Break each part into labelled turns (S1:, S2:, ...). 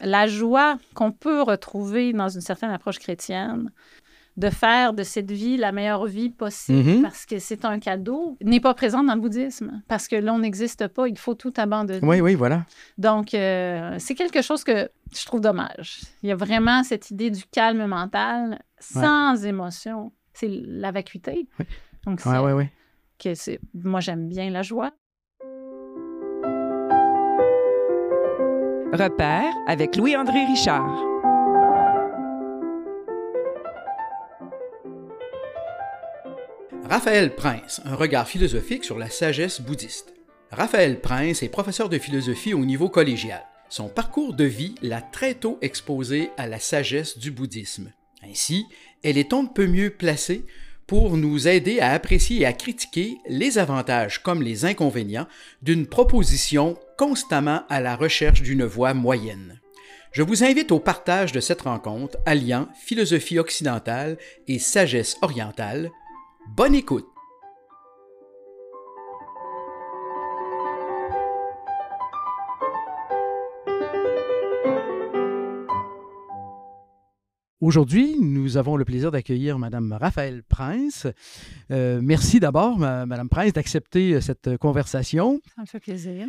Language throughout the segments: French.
S1: la joie qu'on peut retrouver dans une certaine approche chrétienne, de faire de cette vie la meilleure vie possible
S2: Mhm.
S1: parce que c'est un cadeau, n'est pas présente dans le bouddhisme parce que l'on n'existe pas, il faut tout abandonner.
S2: Oui, oui, voilà.
S1: Donc, euh, c'est quelque chose que je trouve dommage. Il y a vraiment cette idée du calme mental sans émotion. C'est la vacuité. Donc,
S2: Oui, oui, oui.
S1: que c'est- moi, j'aime bien la joie.
S3: Repère avec Louis-André Richard.
S4: Raphaël Prince, un regard philosophique sur la sagesse bouddhiste. Raphaël Prince est professeur de philosophie au niveau collégial. Son parcours de vie l'a très tôt exposé à la sagesse du bouddhisme. Ainsi, elle est on ne peut mieux placée pour nous aider à apprécier et à critiquer les avantages comme les inconvénients d'une proposition constamment à la recherche d'une voie moyenne. Je vous invite au partage de cette rencontre alliant philosophie occidentale et sagesse orientale. Bonne écoute!
S2: Aujourd'hui, nous avons le plaisir d'accueillir Madame Raphaël Prince. Euh, merci d'abord, Madame Prince, d'accepter euh, cette conversation.
S1: Ça me fait plaisir.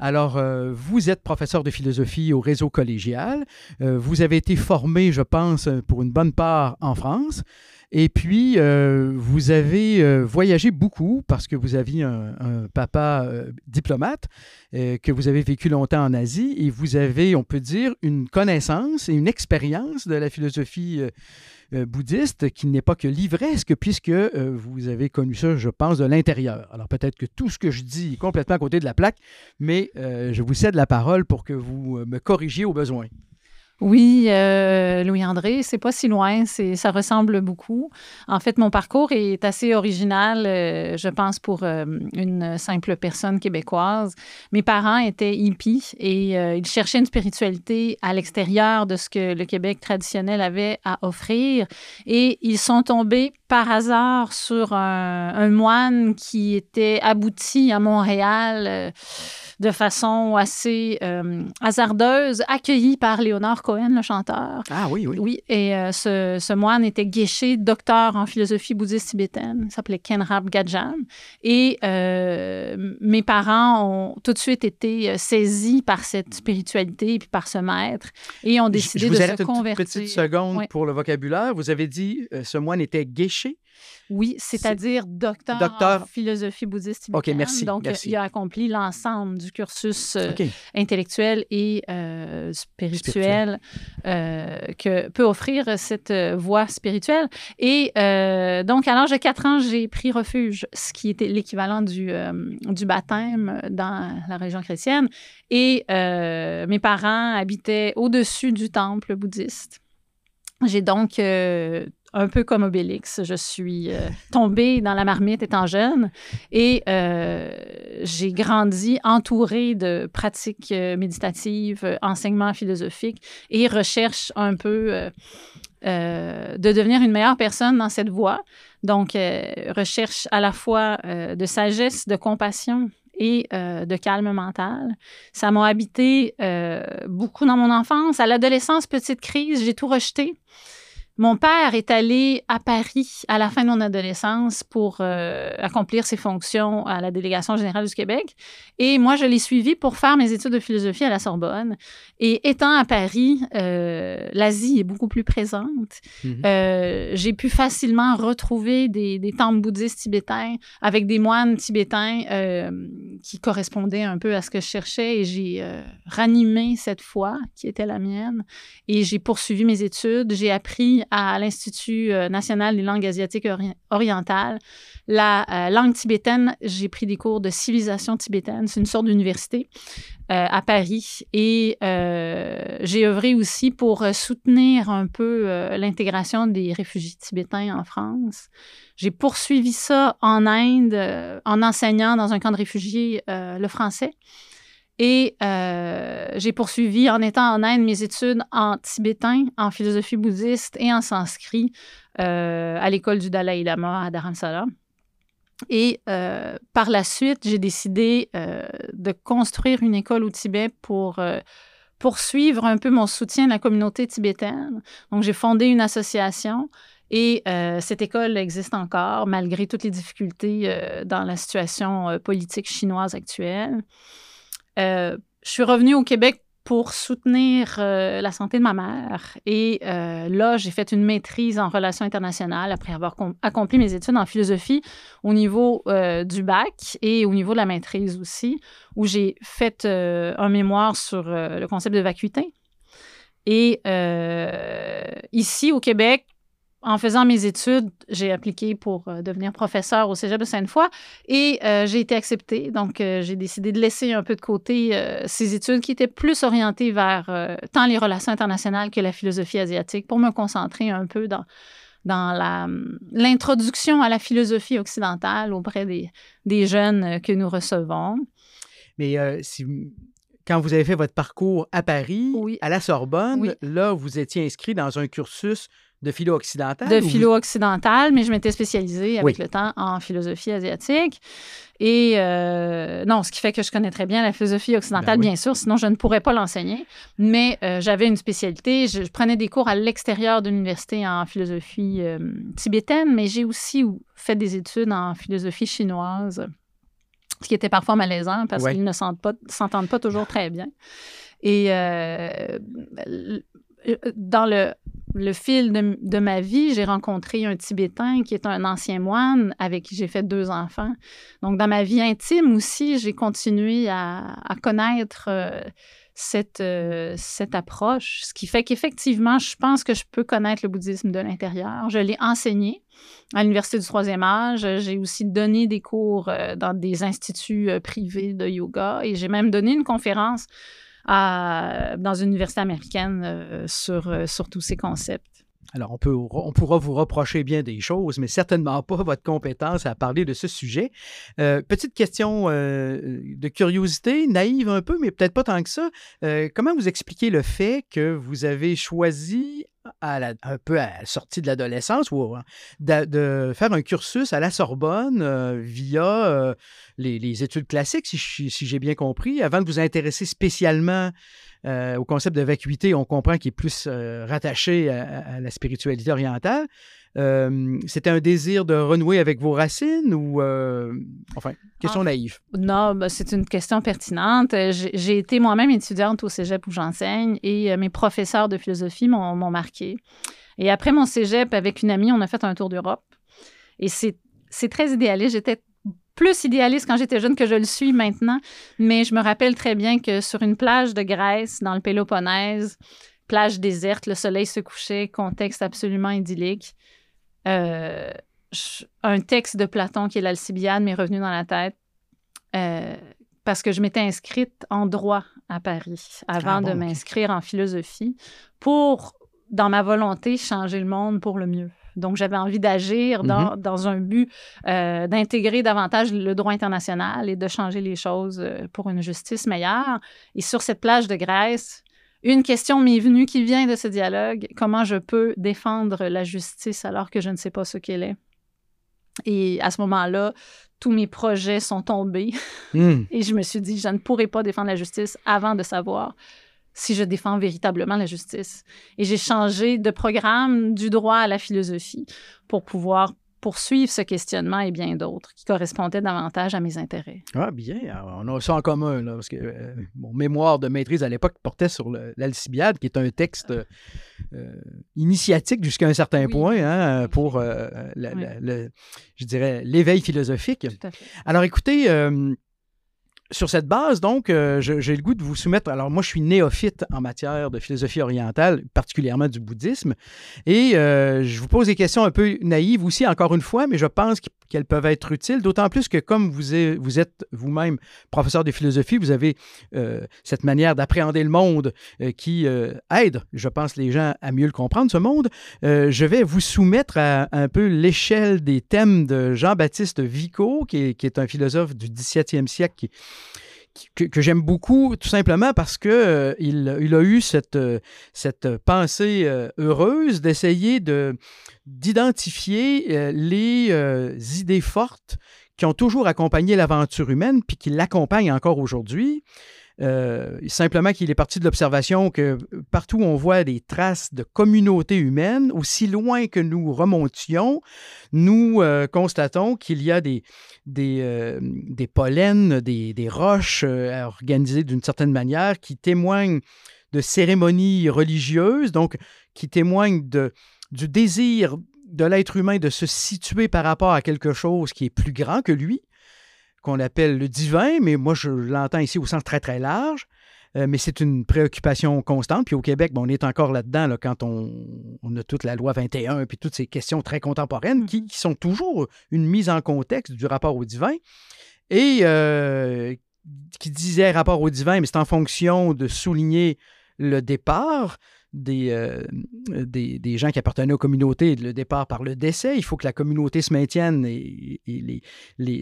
S2: Alors, euh, vous êtes professeur de philosophie au réseau collégial. Euh, vous avez été formé, je pense, euh, pour une bonne part en France. Et puis, euh, vous avez euh, voyagé beaucoup parce que vous aviez un, papa euh, diplomate, que vous avez vécu longtemps en Asie, et vous avez, on peut dire, une connaissance et une expérience de la philosophie bouddhiste qui n'est pas que livresque, puisque vous avez connu ça, je pense, de l'intérieur. Alors peut-être que tout ce que je dis est complètement à côté de la plaque, mais je vous cède la parole pour que vous me corrigiez au besoin.
S1: Oui, euh, Louis-André, c'est pas si loin, c'est, ça ressemble beaucoup. En fait, mon parcours est assez original, euh, je pense, pour euh, une simple personne québécoise. Mes parents étaient hippies et ils cherchaient une spiritualité à l'extérieur de ce que le Québec traditionnel avait à offrir. Et ils sont tombés par hasard sur un moine qui était abouti à Montréal. De façon assez euh, hasardeuse, accueilli par Léonard Cohen, le chanteur.
S2: Ah oui, oui.
S1: Oui, et euh, ce, ce moine était Geshe, docteur en philosophie bouddhiste tibétaine. Il s'appelait Kenrab Gadjam. Et euh, mes parents ont tout de suite été saisis par cette spiritualité et puis par ce maître et ont
S2: Je-
S1: décidé
S2: je vous
S1: de se
S2: une
S1: convertir.
S2: petite seconde
S1: Oui.
S2: pour le vocabulaire. Vous avez dit ce moine était guéché?
S1: Oui, c'est-à-dire docteur,
S2: Docteur-
S1: en philosophie bouddhiste
S2: OK,
S1: tibétaine.
S2: merci,
S1: Donc,
S2: merci.
S1: il a accompli l'ensemble du cursus euh,
S2: OK.
S1: intellectuel et euh, spirituel euh, que peut offrir cette voie spirituelle. Et donc, à l'âge de 4 ans, j'ai pris refuge, ce qui était l'équivalent du, du baptême dans la région chrétienne. Et mes parents habitaient au-dessus du temple bouddhiste. J'ai donc, euh, un peu comme Obélix, je suis euh, tombée dans la marmite étant jeune et euh, j'ai grandi entourée de pratiques euh, méditatives, enseignements philosophiques et recherche un peu de devenir une meilleure personne dans cette voie. Donc, recherche à la fois de sagesse, de compassion et de calme mental. Ça m'a habité beaucoup dans mon enfance. À l'adolescence, petite crise, j'ai tout rejeté. Mon père est allé à Paris à la fin de mon adolescence pour euh, accomplir ses fonctions à la délégation générale du Québec. Et moi, je l'ai suivi pour faire mes études de philosophie à la Sorbonne. Et étant à Paris, euh, l'Asie est beaucoup plus présente.
S2: Mhm.
S1: Euh, j'ai pu facilement retrouver des, des temples bouddhistes tibétains avec des moines tibétains qui correspondaient un peu à ce que je cherchais. Et j'ai ranimé cette foi qui était la mienne. Et j'ai poursuivi mes études. J'ai appris à l'Institut euh, national des langues asiatiques ori- orientales la euh, langue tibétaine. J'ai pris des cours de civilisation tibétaine. C'est une sorte d'université euh, à Paris. Et j'ai œuvré aussi pour soutenir un peu l'intégration des réfugiés tibétains en France. J'ai poursuivi ça en Inde en enseignant dans un camp de réfugiés le français. Et euh, j'ai poursuivi en étant en Inde mes études en tibétain, en philosophie bouddhiste et en sanskrit euh, à l'école du Dalai Lama à Dharamsala. Et euh, par la suite, j'ai décidé de construire une école au Tibet pour poursuivre un peu mon soutien à la communauté tibétaine. Donc, j'ai fondé une association et cette école existe encore malgré toutes les difficultés dans la situation politique chinoise actuelle. Je suis revenue au Québec pour soutenir la santé de ma mère. Et là, j'ai fait une maîtrise en relations internationales après avoir accompli mes études en philosophie au niveau du bac et au niveau de la maîtrise aussi, où j'ai fait un mémoire sur le concept de vacuité. Et ici, au Québec, en faisant mes études, j'ai appliqué pour euh, devenir professeur au Cégep de Sainte-Foy et euh, j'ai été acceptée. Donc, euh, j'ai décidé de laisser un peu de côté ces études qui étaient plus orientées vers tant les relations internationales que la philosophie asiatique pour me concentrer un peu dans, dans l'introduction à la philosophie occidentale auprès des, des jeunes que nous recevons.
S2: Mais si, quand vous avez fait votre parcours à Paris, à la Sorbonne, là, vous étiez inscrit dans un cursus de philo occidentale?
S1: De philo occidentale, mais je m'étais spécialisée avec le temps en philosophie asiatique. Et euh, non, ce qui fait que je connais très bien la philosophie occidentale, ben bien sûr, sinon je ne pourrais pas l'enseigner. Mais euh, j'avais une spécialité. Je, prenais des cours à l'extérieur de l'université en philosophie euh, tibétaine, mais j'ai aussi fait des études en philosophie chinoise, ce qui était parfois malaisant parce qu'ils ne s'entendent pas, toujours très bien. Et dans le le fil de, ma vie, j'ai rencontré un Tibétain qui est un ancien moine avec qui j'ai fait deux enfants. Donc, dans ma vie intime aussi, j'ai continué à, connaître euh, cette, euh, cette approche, ce qui fait qu'effectivement, je pense que je peux connaître le bouddhisme de l'intérieur. Je l'ai enseigné à l'Université du troisième âge. J'ai aussi donné des cours euh, dans des instituts privés de yoga et j'ai même donné une conférence dans une université américaine euh, sur, euh, sur tous ces concepts.
S2: Alors, on, peut, on pourra vous reprocher bien des choses, mais certainement pas votre compétence à parler de ce sujet. Euh, petite question de curiosité, naïve un peu, mais peut-être pas tant que ça. comment vous expliquez le fait que vous avez choisi un peu à la sortie de l'adolescence ou de, faire un cursus à la Sorbonne euh, via euh, les, études classiques, si, j'ai bien compris, avant de vous intéresser spécialement euh, au concept de vacuité, on comprend qu'il est plus rattaché à, la spiritualité orientale. C'était un désir de renouer avec vos racines ou, enfin, question ah, naïve?
S1: Non, ben, c'est une question pertinente. J'ai été moi-même étudiante au cégep où j'enseigne et mes professeurs de philosophie m'ont marqué. Et après mon cégep, avec une amie, on a fait un tour d'Europe. Et c'est très idéaliste. J'étais plus idéaliste quand j'étais jeune que je le suis maintenant, mais je me rappelle très bien que sur une plage de Grèce, dans le Péloponnèse, plage déserte, le soleil se couchait, contexte absolument idyllique. Euh, un texte de Platon qui est l'Alcibiade m'est revenu dans la tête euh, parce que je m'étais inscrite en droit à Paris avant ah de m'inscrire en philosophie pour, dans ma volonté, changer le monde pour le mieux. Donc, j'avais envie d'agir dans, mm-hmm. un but euh, d'intégrer davantage le droit international et de changer les choses pour une justice meilleure. Et sur cette plage de Grèce, une question m'est venue qui vient de ce dialogue. Comment je peux défendre la justice alors que je ne sais pas ce qu'elle est? Et à ce moment-là, tous mes projets sont tombés. Hmm. Et je me suis dit, je ne pourrai pas défendre la justice avant de savoir si je défends véritablement la justice. Et j'ai changé de programme du droit à la philosophie pour pouvoir poursuivre ce questionnement et bien d'autres qui correspondaient davantage à mes intérêts.
S2: Ah, bien. on a ça en commun, là, parce que euh, mon mémoire de maîtrise à l'époque portait sur l'Alcibiade, qui est un texte euh, initiatique jusqu'à un certain point hein, pour, euh, je dirais, l'éveil philosophique. Alors, écoutez, sur cette base, donc, euh, j'ai le goût de vous soumettre. Alors, moi, je suis néophyte en matière de philosophie orientale, particulièrement du bouddhisme. Et euh, je vous pose des questions un peu naïves aussi, encore une fois, mais je pense qu'elles peuvent être utiles, d'autant plus que comme vous, êtes vous-même professeur de philosophie, vous avez euh, cette manière d'appréhender le monde qui aide, je pense, les gens à mieux le comprendre, ce monde. je vais vous soumettre à, un peu l'échelle des thèmes de Jean-Baptiste Vico, qui est, qui est, un philosophe du 17e siècle qui que, j'aime beaucoup, tout simplement parce que euh, a eu cette, euh, pensée euh, heureuse d'essayer de, d'identifier les idées fortes qui ont toujours accompagné l'aventure humaine, puis qui l'accompagnent encore aujourd'hui. Euh, simplement qu'il est parti de l'observation que partout on voit des traces de communautés humaines, aussi loin que nous remontions, nous euh, constatons qu'il y a des, des, euh, des pollens, des, des roches organisées d'une certaine manière qui témoignent de cérémonies religieuses, donc qui témoignent de, du désir de l'être humain de se situer par rapport à quelque chose qui est plus grand que lui qu'on appelle le divin, mais moi, je l'entends ici au sens très, très large. Euh, mais c'est une préoccupation constante. Puis au Québec, on est encore là-dedans là, quand on, a toute la loi 21 puis toutes ces questions très contemporaines qui, sont toujours une mise en contexte du rapport au divin. Et euh, qui disait rapport au divin, mais c'est en fonction de souligner le départ. Euh, des, gens qui appartenaient aux communautés le départ par le décès. Il faut que la communauté se maintienne et,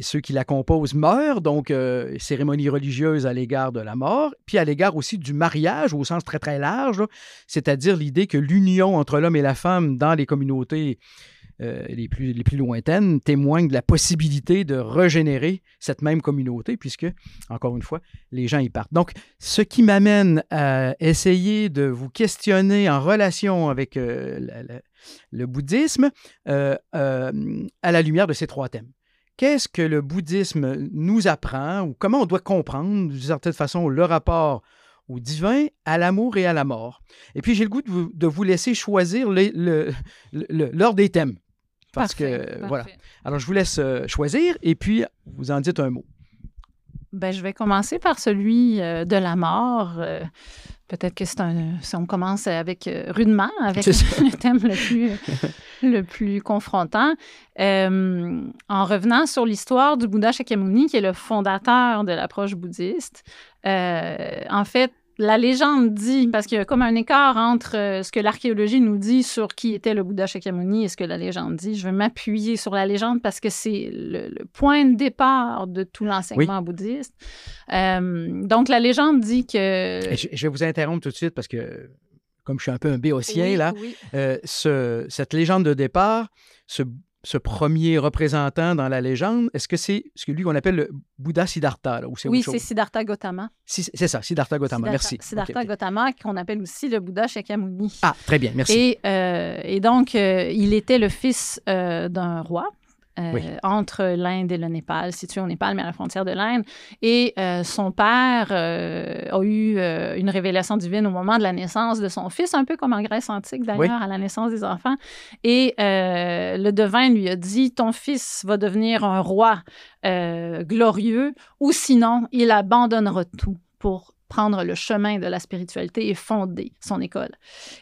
S2: ceux qui la composent meurent, donc euh, cérémonie religieuse à l'égard de la mort, puis à l'égard aussi du mariage au sens très très large, c'est-à-dire l'idée que l'union entre l'homme et la femme dans les communautés euh, les, plus, les plus lointaines témoignent de la possibilité de régénérer cette même communauté, puisque, encore une fois, les gens y partent. Donc, ce qui m'amène à essayer de vous questionner en relation avec euh, le bouddhisme euh, à la lumière de ces trois thèmes. Qu'est-ce que le bouddhisme nous apprend ou comment on doit comprendre, d'une certaine façon, le rapport au divin, à l'amour et à la mort? Et puis, j'ai le goût de vous, laisser choisir l'ordre des thèmes. Parce que, voilà. Alors, je vous laisse euh, choisir et puis vous en dites un mot.
S1: Ben, je vais commencer par celui euh, de la mort. Euh, peut-être que c'est un. Si on commence avec rudement, avec le thème le plus, le plus confrontant. en revenant sur l'histoire du Bouddha Shakyamuni, qui est le fondateur de l'approche bouddhiste, en fait, la légende dit, parce qu'il y a comme un écart entre euh, ce que l'archéologie nous dit sur qui était le Bouddha Shakyamuni et ce que la légende dit. Je vais m'appuyer sur la légende parce que c'est le, point de départ de tout l'enseignement bouddhiste. Euh, donc, la légende dit que...
S2: Je, vais vous interrompre tout de suite parce que, comme je suis un peu un béotien, là, euh, ce, cette légende de départ, ce ce premier représentant dans la légende, est-ce que c'est ce que lui qu'on appelle le Bouddha Siddhartha?
S1: oui, c'est Siddhartha Gautama.
S2: c'est ça, Siddhartha Gautama, merci.
S1: Siddhartha Gautama, qu'on appelle aussi le Bouddha Shakyamuni.
S2: Ah, très bien, merci.
S1: Et, euh, donc, euh, il était le fils euh, d'un roi euh, entre l'Inde et le Népal, situé au Népal, mais à la frontière de l'Inde. Et euh, son père euh, a eu une révélation divine au moment de la naissance de son fils, un peu comme en Grèce antique d'ailleurs, à la naissance des enfants. Et le devin lui a dit, ton fils va devenir un roi glorieux, ou sinon, il abandonnera tout pour prendre le chemin de la spiritualité et fonder son école.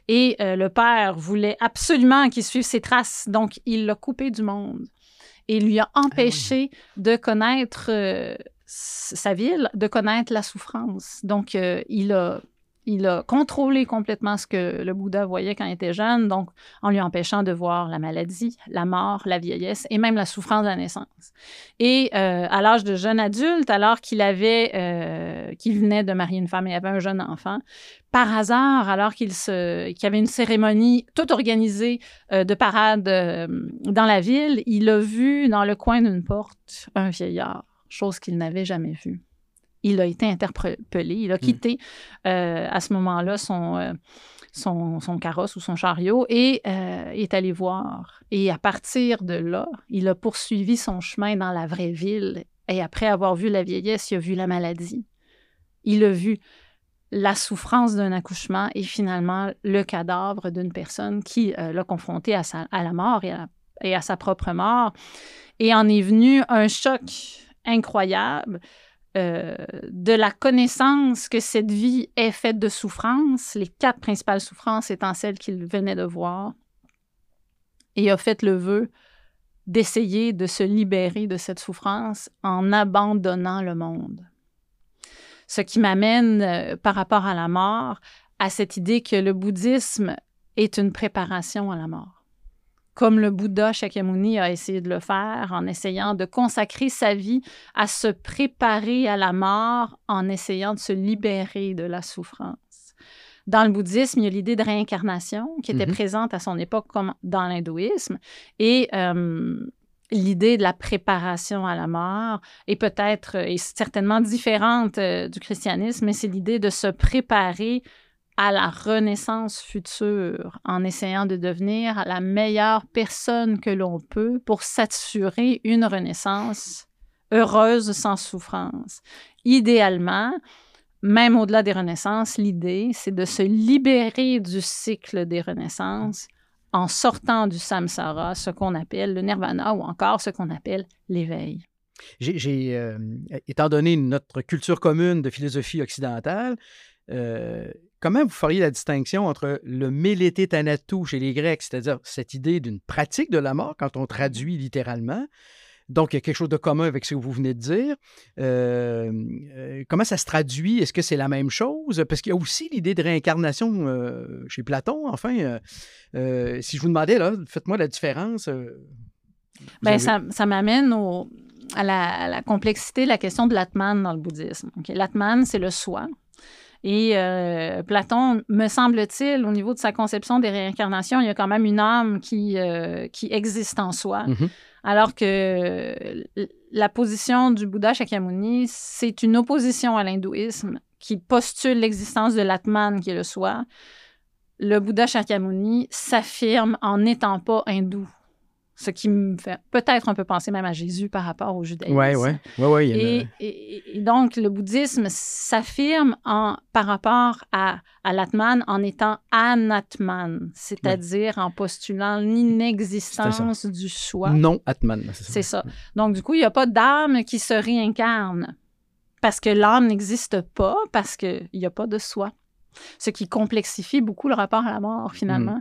S1: Et le père voulait absolument qu'il suive ses traces, donc il l'a coupé du monde et lui a ah empêché de connaître euh, sa ville, de connaître la souffrance. Donc, euh, il a il a contrôlé complètement ce que le Bouddha voyait quand il était jeune, donc en lui empêchant de voir la maladie, la mort, la vieillesse et même la souffrance de la naissance. Et euh, à l'âge de jeune adulte, alors qu'il avait, euh, qu'il venait de marier une femme et avait un jeune enfant, par hasard, alors qu'il y avait une cérémonie toute organisée euh, de parade dans la ville, il a vu dans le coin d'une porte un vieillard, chose qu'il n'avait jamais vue il a été interpellé. Il a hmm. quitté euh, à ce moment-là euh, son, son, carrosse ou son chariot et euh, est allé voir. Et à partir de là, il a poursuivi son chemin dans la vraie ville. Et après avoir vu la vieillesse, il a vu la maladie. Il a vu la souffrance d'un accouchement et finalement le cadavre d'une personne qui l'a confronté à, à, la mort et à, et à sa propre mort. Et en est venu un choc incroyable euh, de la connaissance que cette vie est faite de souffrances, les quatre principales souffrances étant celles qu'il venait de voir, et a fait le vœu d'essayer de se libérer de cette souffrance en abandonnant le monde. Ce qui m'amène euh, par rapport à la mort à cette idée que le bouddhisme est une préparation à la mort comme le Bouddha Shakyamuni a essayé de le faire en essayant de consacrer sa vie à se préparer à la mort, en essayant de se libérer de la souffrance. Dans le bouddhisme, il y a l'idée de réincarnation qui était mm-hmm. présente à son époque comme dans l'hindouisme. Et euh, l'idée de la préparation à la mort est peut-être et certainement différente du christianisme, mais c'est l'idée de se préparer à la renaissance future en essayant de devenir la meilleure personne que l'on peut pour s'assurer une renaissance heureuse sans souffrance. Idéalement, même au-delà des renaissances, l'idée, c'est de se libérer du cycle des renaissances en sortant du samsara, ce qu'on appelle le nirvana ou encore ce qu'on appelle l'éveil.
S2: Euh, étant donné notre culture commune de philosophie occidentale, euh, comment vous feriez la distinction entre le mélété thanatou chez les Grecs, c'est-à-dire cette idée d'une pratique de la mort quand on traduit littéralement, donc, il y a quelque chose de commun avec ce que vous venez de dire. Euh, euh, comment ça se traduit? Est-ce que c'est la même chose? Parce qu'il y a aussi l'idée de réincarnation chez Platon. Enfin, si je vous demandais, là, faites-moi la différence.
S1: Bien, ça, ça m'amène à la, la, complexité de la question de l'atman dans le bouddhisme. L'atman, c'est le soi. Et euh, Platon, me semble-t-il, au niveau de sa conception des réincarnations, il y a quand même une âme qui, euh, qui existe en soi. Mm-hmm. Alors que la position du Bouddha Shakyamuni, c'est une opposition à l'hindouisme qui postule l'existence de l'Atman, qui est le soi. Le Bouddha Shakyamuni s'affirme en n'étant pas hindou ce qui me fait peut-être un peu penser même à Jésus par rapport au judaïsme.
S2: Oui, oui. Ouais,
S1: et, et, donc, le bouddhisme s'affirme par rapport à, à l'Atman en étant anatman, c'est-à-dire en postulant l'inexistence du soi.
S2: Non Atman.
S1: C'est ça. Donc, du coup, il n'y a pas d'âme qui se réincarne parce que l'âme n'existe pas, parce qu'il n'y a pas de soi. Ce qui complexifie beaucoup le rapport à la mort, finalement,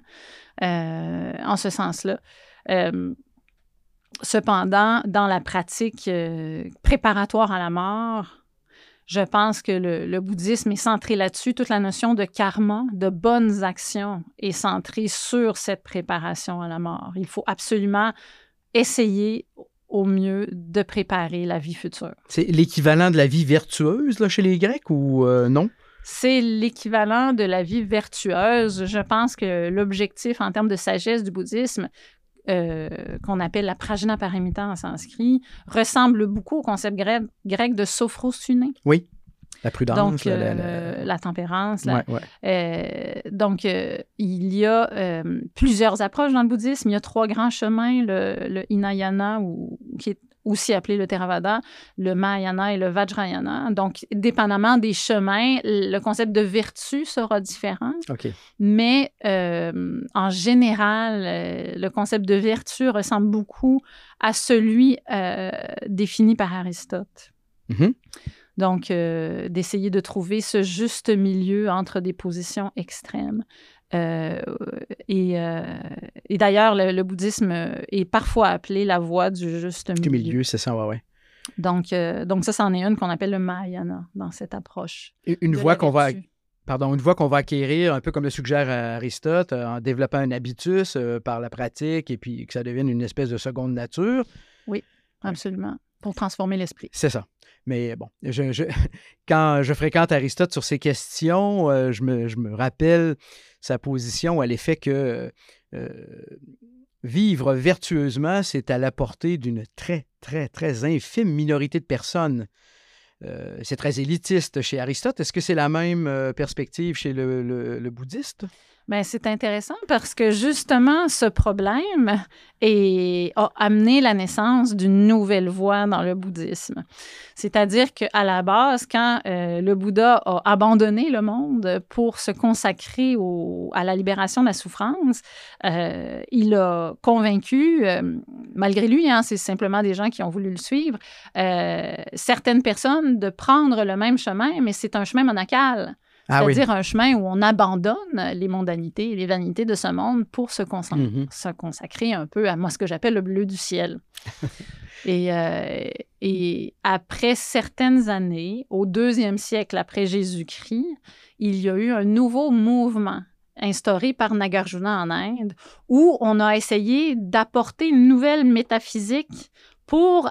S1: mm. euh, en ce sens-là. Euh, cependant, dans la pratique euh, préparatoire à la mort, je pense que le, bouddhisme est centré là-dessus. Toute la notion de karma, de bonnes actions, est centrée sur cette préparation à la mort. Il faut absolument essayer au mieux de préparer la vie future.
S2: C'est l'équivalent de la vie vertueuse là, chez les Grecs ou euh, non?
S1: C'est l'équivalent de la vie vertueuse. Je pense que l'objectif en termes de sagesse du bouddhisme, euh, qu'on appelle la prajna paramita en sanskrit, ressemble beaucoup au concept grec, grec de sophrosune.
S2: Oui. La prudence,
S1: donc, la, euh, tempérance. Euh, donc, il y a plusieurs approches dans le bouddhisme. Il y a trois grands chemins, le, le Hinayana, ou, qui est aussi appelé le Theravada, le Mahayana et le Vajrayana. Donc, dépendamment des chemins, le concept de vertu sera différent. Mais euh, en général, euh, le concept de vertu ressemble beaucoup à celui euh, défini par Aristote. Mm-hmm. Donc, d'essayer de trouver ce juste milieu entre des positions extrêmes. Euh, et, euh, et d'ailleurs, le, bouddhisme est parfois appelé la voie du juste milieu.
S2: milieu, c'est ça, ouais, ouais.
S1: Donc, euh, donc ça, c'en est une qu'on appelle le Mahayana dans cette approche.
S2: Une voie qu'on va, pardon, une voie qu'on va acquérir, un peu comme le suggère Aristote, en développant un habitus par la pratique et puis que ça devienne une espèce de seconde nature.
S1: Oui, absolument. Pour transformer l'esprit.
S2: C'est ça. Mais bon, je, quand je fréquente Aristote sur ces questions, je, me, je, me, rappelle sa position à l'effet que euh, vivre vertueusement, c'est à la portée d'une très, très, très infime minorité de personnes. Euh, c'est très élitiste chez Aristote. Est-ce que c'est la même euh, perspective chez le bouddhiste?
S1: Bien, c'est intéressant parce que justement, ce problème a amené la naissance d'une nouvelle voie dans le bouddhisme. C'est-à-dire qu'à la base, quand euh, le Bouddha a abandonné le monde pour se consacrer à la libération de la souffrance, euh, il a convaincu, euh, malgré lui, hein, c'est simplement des gens qui ont voulu le suivre, certaines personnes de prendre le même chemin, mais c'est un chemin monacal. Ah C'est-à-dire un chemin où on abandonne les mondanités et les vanités de ce monde pour se, mm-hmm. se consacrer un peu à moi, ce que j'appelle le bleu du ciel. et, euh, et après certaines années, au deuxième siècle après Jésus-Christ, il y a eu un nouveau mouvement instauré par Nagarjuna en Inde, où on a essayé d'apporter une nouvelle métaphysique pour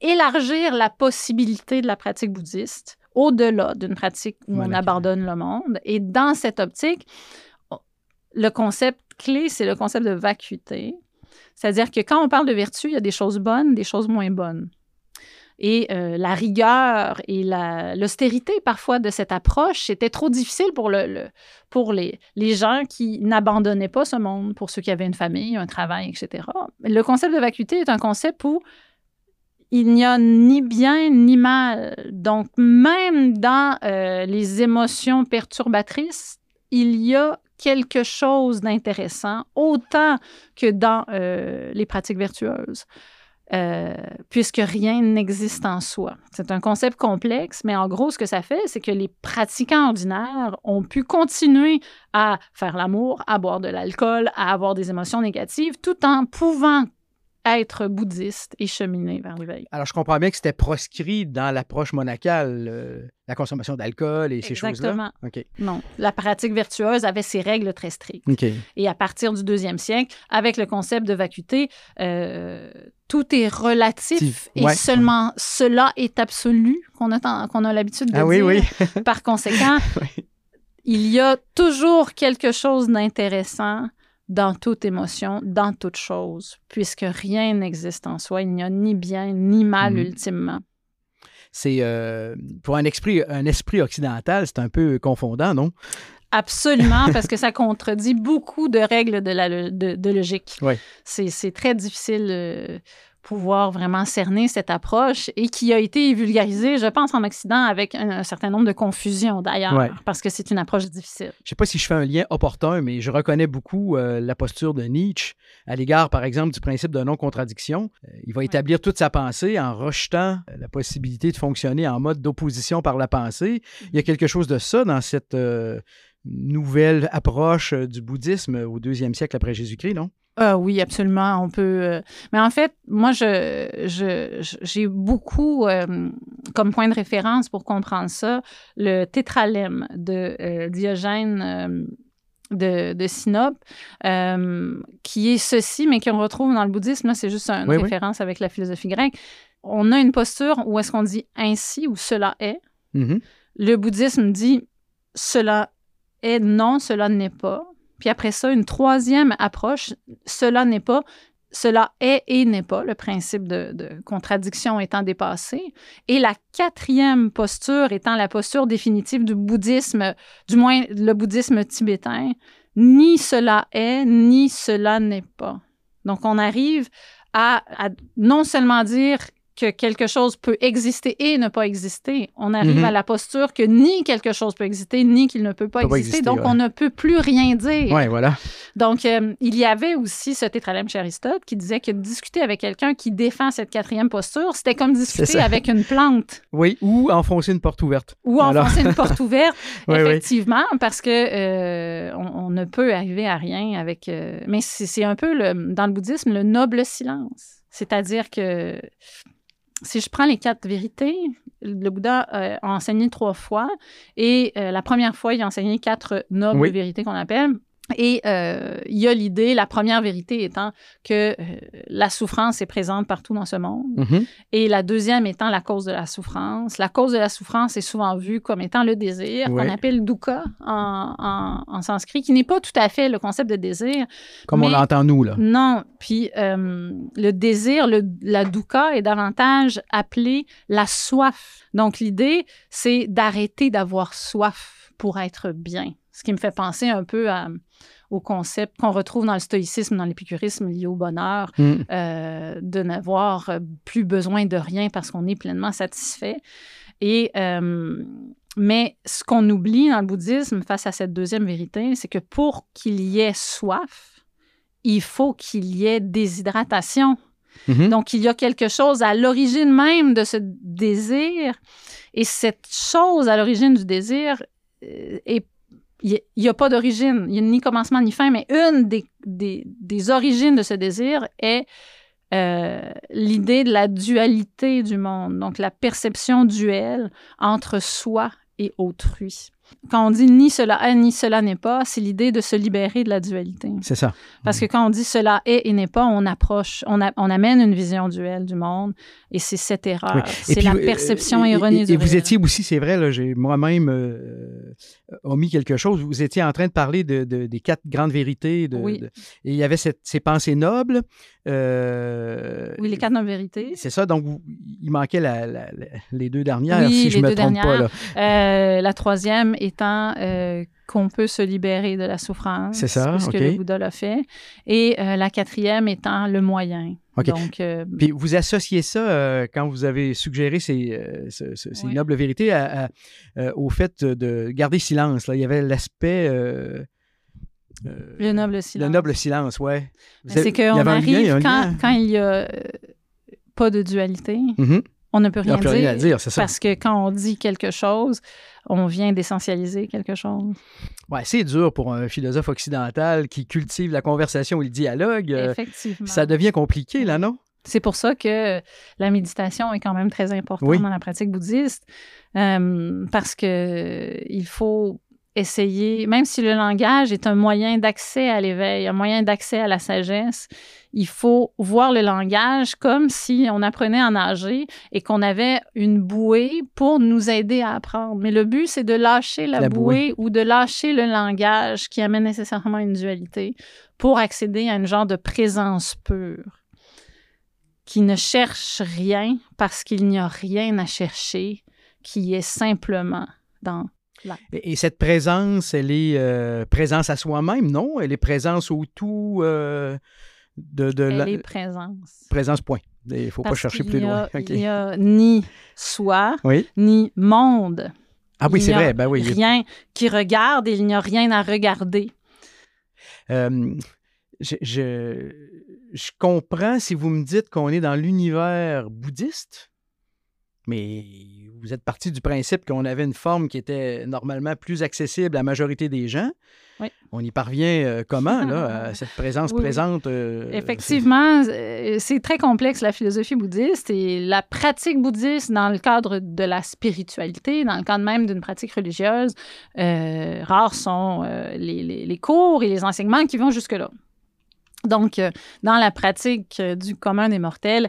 S1: élargir la possibilité de la pratique bouddhiste au-delà d'une pratique où on abandonne le monde. Et dans cette optique, le concept clé, c'est le concept de vacuité. C'est-à-dire que quand on parle de vertu, il y a des choses bonnes, des choses moins bonnes. Et euh, la rigueur et l'austérité parfois de cette approche était trop difficile pour, le, pour les, les, gens qui n'abandonnaient pas ce monde, pour ceux qui avaient une famille, un travail, etc. Le concept de vacuité est un concept où il n'y a ni bien ni mal. Donc, même dans euh, les émotions perturbatrices, il y a quelque chose d'intéressant, autant que dans euh, les pratiques vertueuses. Euh, puisque rien n'existe en soi. C'est un concept complexe, mais en gros, ce que ça fait, c'est que les pratiquants ordinaires ont pu continuer à faire l'amour, à boire de l'alcool, à avoir des émotions négatives, tout en pouvant être bouddhiste et cheminer vers l'éveil.
S2: Alors, je comprends bien que c'était proscrit dans l'approche monacale, euh, la consommation d'alcool et ces choses-là.
S1: Exactement. Non, la pratique vertueuse avait ses règles très strictes. Et à partir du deuxième siècle, avec le concept de vacuité, euh, tout est relatif et seulement cela est absolu qu'on a, qu'on a l'habitude de
S2: ah,
S1: dire.
S2: Oui, oui.
S1: Par conséquent, il y a toujours quelque chose d'intéressant dans toute émotion, dans toute chose, puisque rien n'existe en soi. Il n'y a ni bien ni mal mm-hmm. ultimement.
S2: C'est euh, pour un esprit, un esprit occidental, c'est un peu confondant, non?
S1: Absolument, parce que ça contredit beaucoup de règles de, la, de, logique.
S2: Ouais.
S1: C'est très difficile. Pouvoir vraiment cerner cette approche et qui a été vulgarisée, je pense, en Occident avec un, certain nombre de confusions d'ailleurs, parce que c'est une approche difficile.
S2: Je ne sais pas si je fais un lien opportun, mais je reconnais beaucoup euh, la posture de Nietzsche à l'égard, par exemple, du principe de non-contradiction. Euh, il va établir toute sa pensée en rejetant euh, la possibilité de fonctionner en mode d'opposition par la pensée. Il y a quelque chose de ça dans cette nouvelle approche du bouddhisme au deuxième siècle après Jésus-Christ, non?
S1: Ah oui, absolument. On peut. Euh, mais en fait, moi, je, j'ai beaucoup euh, comme point de référence pour comprendre ça le tétralème de euh, Diogène de, de Sinope, qui est ceci, mais qu'on retrouve dans le bouddhisme. C'est juste une référence avec la philosophie grecque. On a une posture où est-ce qu'on dit ainsi ou cela est.
S2: Mm-hmm.
S1: Le bouddhisme dit cela est non, cela n'est pas. Puis après ça, une troisième approche, cela n'est pas, cela est et n'est pas, le principe de, contradiction étant dépassé. Et la quatrième posture étant la posture définitive du bouddhisme, du moins le bouddhisme tibétain, ni cela est, ni cela n'est pas. Donc on arrive à non seulement dire que quelque chose peut exister et ne pas exister. On arrive mhm. à la posture que ni quelque chose peut exister, ni qu'il ne peut pas exister. donc, on ne peut plus rien dire.
S2: Oui, voilà.
S1: Donc, euh, il y avait aussi ce tétralème chez Aristote qui disait que discuter avec quelqu'un qui défend cette quatrième posture, c'était comme discuter avec une plante.
S2: Oui, ou enfoncer une porte ouverte.
S1: Ou enfoncer une porte ouverte, effectivement, parce que euh, on, ne peut arriver à rien avec... Euh, mais c'est un peu, le, dans le bouddhisme, le noble silence. C'est-à-dire que si je prends les quatre vérités, le Bouddha euh, a enseigné trois fois et euh, la première fois, il a enseigné quatre nobles vérités qu'on appelle. Et euh, il y a l'idée, la première vérité étant que euh, la souffrance est présente partout dans ce monde.
S2: Mm-hmm.
S1: Et la deuxième étant la cause de la souffrance. La cause de la souffrance est souvent vue comme étant le désir, qu'on appelle dukkha en, en, sanskrit, qui n'est pas tout à fait le concept de désir.
S2: Comme on l'entend nous, là.
S1: Non. Puis euh, le désir, le, la dukkha est davantage appelée la soif. Donc l'idée, c'est d'arrêter d'avoir soif pour être bien. Ce qui me fait penser un peu à, au concept qu'on retrouve dans le stoïcisme, dans l'épicurisme lié au bonheur,
S2: mm.
S1: euh, de n'avoir plus besoin de rien parce qu'on est pleinement satisfait. Et, euh, mais ce qu'on oublie dans le bouddhisme face à cette deuxième vérité, c'est que pour qu'il y ait soif, il faut qu'il y ait déshydratation.
S2: Mm-hmm.
S1: Donc, il y a quelque chose à l'origine même de ce désir. Et cette chose à l'origine du désir euh, est il n'y a pas d'origine, il n'y a ni commencement ni fin, mais une des, origines de ce désir est euh, l'idée de la dualité du monde, donc la perception duelle entre soi et autrui. Quand on dit ni cela est ni cela n'est pas, c'est l'idée de se libérer de la dualité.
S2: C'est ça.
S1: Parce que quand on dit cela est et n'est pas, on approche, on, on amène une vision duelle du monde et c'est cette erreur. C'est la perception
S2: et,
S1: erronée
S2: et,
S1: du
S2: Et vous étiez aussi, c'est vrai, j'ai moi-même euh, omis quelque chose. Vous étiez en train de parler de, des quatre grandes vérités. De,
S1: oui.
S2: et il y avait cette, ces pensées nobles. Euh,
S1: oui, les quatre nobles vérités.
S2: C'est ça. Donc, il manquait la, la, les deux dernières, si je ne me trompe
S1: dernières.
S2: pas. Là.
S1: Euh, la troisième étant euh, qu'on peut se libérer de la souffrance.
S2: C'est ça,
S1: ce
S2: okay.
S1: que le Bouddha l'a fait. Et euh, la quatrième étant le moyen.
S2: Okay.
S1: Donc, euh,
S2: Puis vous associez ça, euh, quand vous avez suggéré ces,
S1: Oui.
S2: nobles vérités, à- à- au fait de garder silence. Là. Il y avait l'aspect...
S1: le noble silence.
S2: Le noble silence, oui.
S1: Mais C'est qu'on arrive quand, quand il y a pas de dualité,
S2: Mhm.
S1: on ne peut
S2: n'y
S1: rien
S2: plus
S1: dire.
S2: rien dire.
S1: Parce que quand on dit quelque chose, on vient d'essentialiser quelque chose.
S2: Ouais, c'est dur pour un philosophe occidental qui cultive la conversation et le dialogue. euh,
S1: Effectivement.
S2: ça devient compliqué, là, non?
S1: C'est pour ça que la méditation est quand même très importante
S2: Oui.
S1: dans la pratique bouddhiste, euh, parce que il faut essayer, même si le langage est un moyen d'accès à l'éveil, un moyen d'accès à la sagesse, il faut voir le langage comme si on apprenait à nager et qu'on avait une bouée pour nous aider à apprendre. Mais le but, c'est de lâcher la,
S2: La
S1: bouée, ou de lâcher le langage qui amène nécessairement une dualité pour accéder à une genre de présence pure qui ne cherche rien parce qu'il n'y a rien à chercher, qui est simplement dans
S2: Et, et cette présence, elle est euh, présence à soi-même, non? Elle est présence au tout euh, de, de
S1: Elle
S2: la...
S1: est présence.
S2: Présence, point. Il ne faut pas chercher plus
S1: a-
S2: loin.
S1: Il n'y a ni soi,
S2: Oui.
S1: ni monde.
S2: Ah oui,
S1: Il
S2: c'est
S1: n'y a
S2: vrai. Ben oui.
S1: Rien qui regarde et il n'y a rien à regarder.
S2: Euh, je, je, je comprends si vous me dites qu'on est dans l'univers bouddhiste, mais vous êtes parti du principe qu'on avait une forme qui était normalement plus accessible à la majorité des gens.
S1: Oui.
S2: On y parvient euh, comment, là, à cette présence
S1: Oui,
S2: présente? euh,
S1: Effectivement, euh, c'est très complexe la philosophie bouddhiste et la pratique bouddhiste dans le cadre de la spiritualité, dans le cadre même d'une pratique religieuse, euh, rares sont les, les- les cours et les enseignements qui vont jusque-là. Donc, dans la pratique du commun des mortels,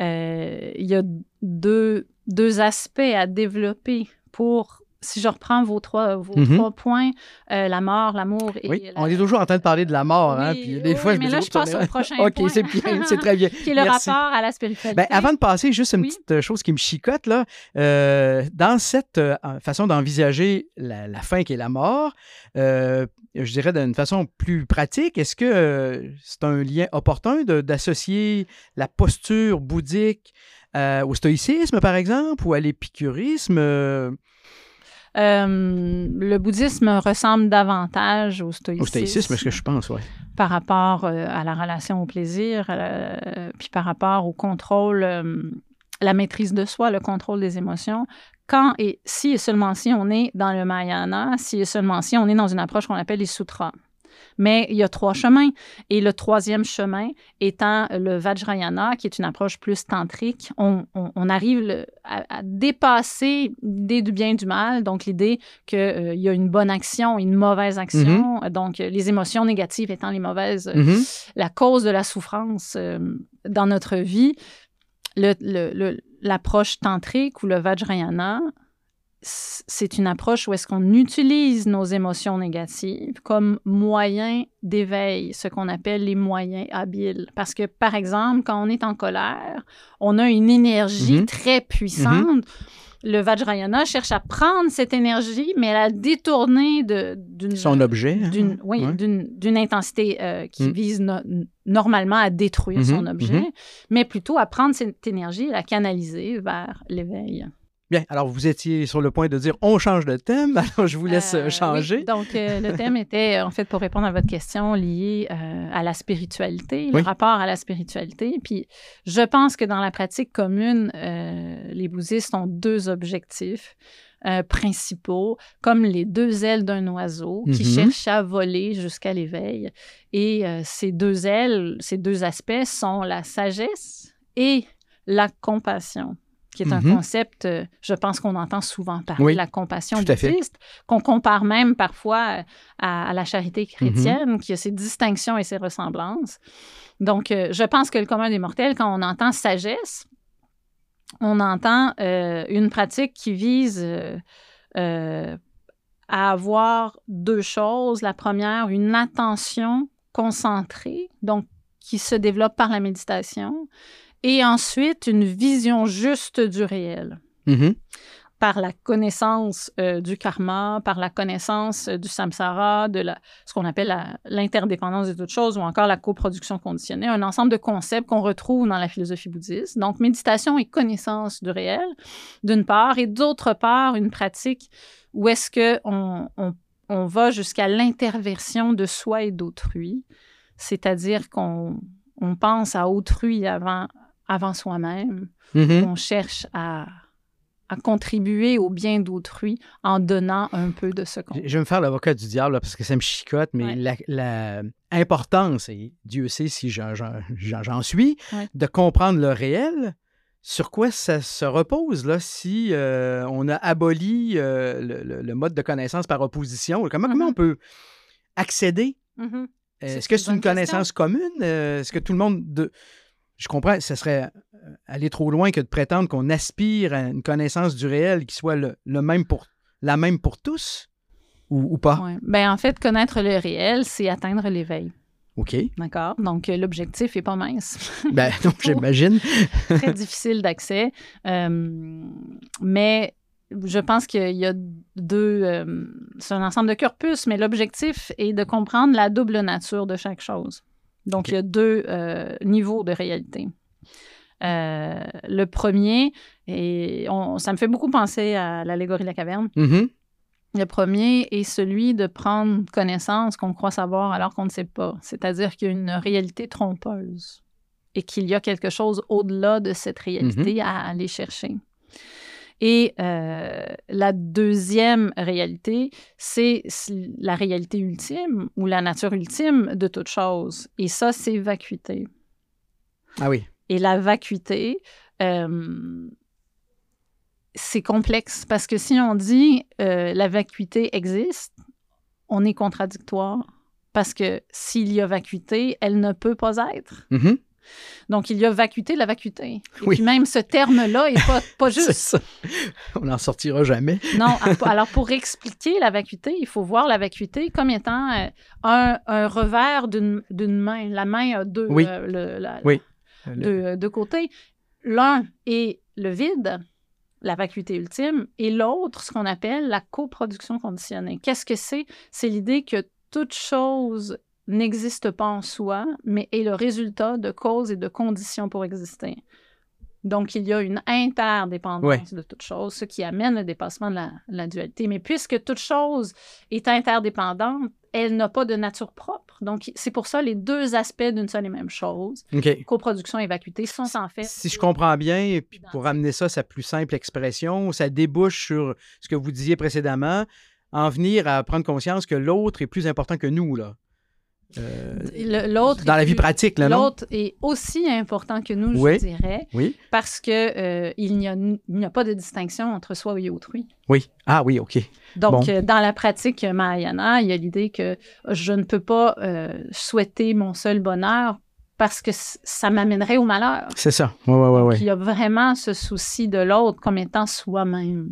S1: euh, il y a deux, deux aspects à développer pour, si je reprends vos trois, vos
S2: Mhm.
S1: trois points, euh, la mort, l'amour et
S2: Oui,
S1: la-
S2: on est toujours en train de parler de la mort, hein, puis des
S1: oui,
S2: fois, je
S1: mais
S2: me
S1: là,
S2: dis,
S1: je passe
S2: oh,
S1: au prochain
S2: OK,
S1: point.
S2: c'est bien, c'est très bien.
S1: qui est le
S2: Merci.
S1: rapport à la spiritualité.
S2: Ben, avant de passer, juste une petite chose qui me chicote, là. Euh, dans cette euh, façon d'envisager la, la fin qui est la mort, euh, je dirais d'une façon plus pratique, est-ce que euh, c'est un lien opportun d'associer la posture bouddhique euh, au stoïcisme, par exemple, ou à l'épicurisme? euh,
S1: Euh, le bouddhisme ressemble davantage au stoïcisme,
S2: au stoïcisme, est-ce que je pense, oui.
S1: par rapport euh, à la relation au plaisir, puis par rapport au contrôle, la maîtrise de soi, le contrôle des émotions. Quand et si et seulement si on est dans le Mahayana, si et seulement si on est dans une approche qu'on appelle les sutras. Mais il y a trois chemins. Et le troisième chemin étant le Vajrayana, qui est une approche plus tantrique. On, on- on arrive le- à, à dépasser l'idée du bien et du mal, donc l'idée qu'il y a une bonne action une mauvaise action. Donc, euh, les émotions négatives étant les mauvaises, euh,
S2: Mhm.
S1: la cause de la souffrance euh, dans notre vie. Le- le- le- L'approche tantrique ou le Vajrayana, c'est une approche où est-ce qu'on utilise nos émotions négatives comme moyen d'éveil, ce qu'on appelle les moyens habiles. Parce que, par exemple, quand on est en colère, on a une énergie
S2: Mhm.
S1: très puissante. Le Vajrayana cherche à prendre cette énergie, mais à la détourner d'une
S2: Son objet. hein?
S1: d'une oui,
S2: Ouais.
S1: d'une d'une intensité euh, qui
S2: Mm.
S1: vise no- normalement à détruire
S2: Mhm,
S1: son objet, mais plutôt à prendre cette énergie et la canaliser vers l'éveil.
S2: Bien, alors vous étiez sur le point de dire on change de thème, alors je vous laisse euh,
S1: Euh,
S2: changer.
S1: oui, donc, euh, le thème était, en fait, pour répondre à votre question, lié euh, à la spiritualité,
S2: Oui.
S1: le rapport à la spiritualité. Puis, je pense que dans la pratique commune, les bouddhistes ont deux objectifs euh, principaux, comme les deux ailes d'un oiseau qui
S2: Mhm.
S1: cherche à voler jusqu'à l'éveil. Et euh, ces deux ailes, ces deux aspects sont la sagesse et la compassion. Qui est un
S2: Mhm.
S1: concept, euh, je pense qu'on entend souvent parler
S2: Oui,
S1: de la compassion bouddhiste, qu'on compare même parfois euh, à, à la charité chrétienne,
S2: Mhm.
S1: qui a ses distinctions et ses ressemblances. Donc, euh, je pense que le commun des mortels, quand on entend sagesse, on entend euh, une pratique qui vise euh, euh, à avoir deux choses. La première, une attention concentrée, donc qui se développe par la méditation, et ensuite une vision juste du réel
S2: Mhm.
S1: par la connaissance euh, du karma, par la connaissance euh, du samsara, de la, ce qu'on appelle l'interdépendance de toutes choses ou encore la coproduction conditionnée, un ensemble de concepts qu'on retrouve dans la philosophie bouddhiste. Donc, méditation et connaissance du réel, d'une part, et d'autre part, une pratique où est-ce qu'on on, on va jusqu'à l'interversion de soi et d'autrui, c'est-à-dire qu'on on pense à autrui avant, avant soi-même,
S2: Mhm.
S1: on cherche à, à contribuer au bien d'autrui en donnant un peu de ce qu'on
S2: Je je vais me faire l'avocat du diable là, parce que ça me chicote, mais
S1: Ouais.
S2: la, la importance, et Dieu sait si j'en- suis,
S1: Ouais.
S2: de comprendre le réel, sur quoi ça se repose là, si euh, on a aboli euh, le, le- le mode de connaissance par opposition? Comment, comment
S1: Mhm.
S2: on peut accéder?
S1: Mhm.
S2: Euh, Est-ce que c'est une
S1: question.
S2: connaissance commune? Est-ce que tout le monde... De... Je comprends, ce serait euh, aller trop loin que de prétendre qu'on aspire à une connaissance du réel qui soit le, le même pour, la même pour tous ou, ou pas?
S1: Ouais. Ben, en fait, connaître le réel, c'est atteindre l'éveil.
S2: OK.
S1: D'accord? Donc, euh, l'objectif est pas mince.
S2: Ben non, j'imagine.
S1: Très difficile d'accès. Euh, mais je pense qu'il y a deux. euh, c'est un ensemble de corpus, mais l'objectif est de comprendre la double nature de chaque chose. Donc, il y a deux euh, niveaux de réalité. Euh, le premier, et on- ça me fait beaucoup penser à l'allégorie de la caverne.
S2: Mhm.
S1: Le premier est celui de prendre connaissance qu'on croit savoir alors qu'on ne sait pas. C'est-à-dire qu'il y a une réalité trompeuse et qu'il y a quelque chose au-delà de cette réalité à aller chercher. Et euh, la deuxième réalité, c'est la réalité ultime ou la nature ultime de toute chose. Et ça, c'est vacuité.
S2: Ah oui.
S1: Et la vacuité, euh, c'est complexe parce que si on dit euh, la vacuité existe, on est contradictoire. Parce que s'il y a vacuité, elle ne peut pas être.
S2: Mhm.
S1: Donc, il y a vacuité de la vacuité. Et
S2: Oui.
S1: puis même ce terme-là n'est pas, juste.
S2: ça. On n'en sortira jamais.
S1: Non, alors pour expliquer la vacuité, il faut voir la vacuité comme étant euh, un, un revers d'une d'une main. La main a deux,
S2: Oui.
S1: euh, le- la-
S2: Oui.
S1: deux, deux côtés. L'un est le vide, la vacuité ultime, et l'autre, ce qu'on appelle la coproduction conditionnée. Qu'est-ce que c'est? C'est l'idée que toute chose n'existe pas en soi, mais est le résultat de causes et de conditions pour exister. Donc, il y a une interdépendance
S2: Ouais.
S1: de toute chose, ce qui amène le dépassement de la, la dualité. Mais puisque toute chose est interdépendante, elle n'a pas de nature propre. Donc, c'est pour ça les deux aspects d'une seule et même chose, coproduction et vacuité, sont en fait.
S2: Si je comprends bien, et puis pour amener ça à sa plus simple expression, ça débouche sur ce que vous disiez précédemment, en venir à prendre conscience que l'autre est plus important que nous, là. Euh,
S1: L'autre.
S2: dans la vie
S1: plus-
S2: pratique?
S1: L'autre est aussi important que nous,
S2: Oui.
S1: je dirais,
S2: Oui.
S1: parce que euh, il n'y a, pas de distinction entre soi et autrui.
S2: Oui. Ah oui, OK.
S1: Donc,
S2: Bon.
S1: euh, dans la pratique Mahayana, il y a l'idée que je ne peux pas souhaiter mon seul bonheur parce que ça m'amènerait au malheur.
S2: C'est ça. Oui, oui, oui.
S1: Il y a vraiment ce souci de l'autre comme étant soi-même.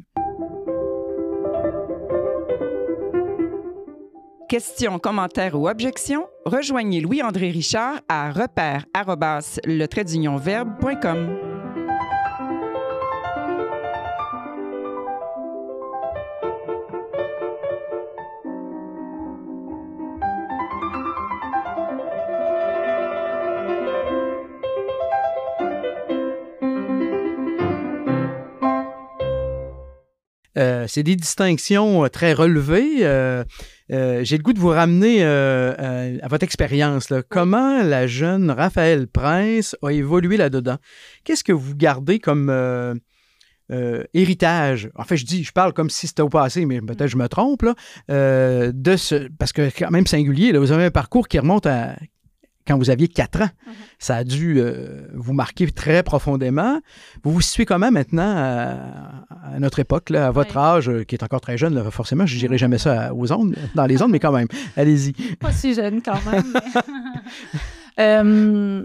S3: Questions, commentaires ou objections, rejoignez Louis-André Richard à repère arrobas le trait d'union verbe.com.
S2: Euh, c'est des distinctions euh, très relevées. Euh, euh, J'ai le goût de vous ramener euh, euh, à votre expérience. Comment la jeune Raphaël Prince a évolué là-dedans? Qu'est-ce que vous gardez comme euh, héritage? En fait, je dis, je parle comme si c'était au passé, mais peut-être je me trompe. Là, de ce, parce que quand même singulier, là, vous avez un parcours qui remonte à quand vous aviez 4 ans.
S1: Mhm.
S2: Ça a dû euh, vous marquer très profondément. Vous vous situez comment maintenant à, à notre époque, là, à votre
S1: Oui.
S2: âge, euh, qui est encore très jeune, là, forcément, je dirai jamais ça aux ondes, dans les ondes, mais quand même, allez-y.
S1: Pas si jeune quand même. mais- Euh,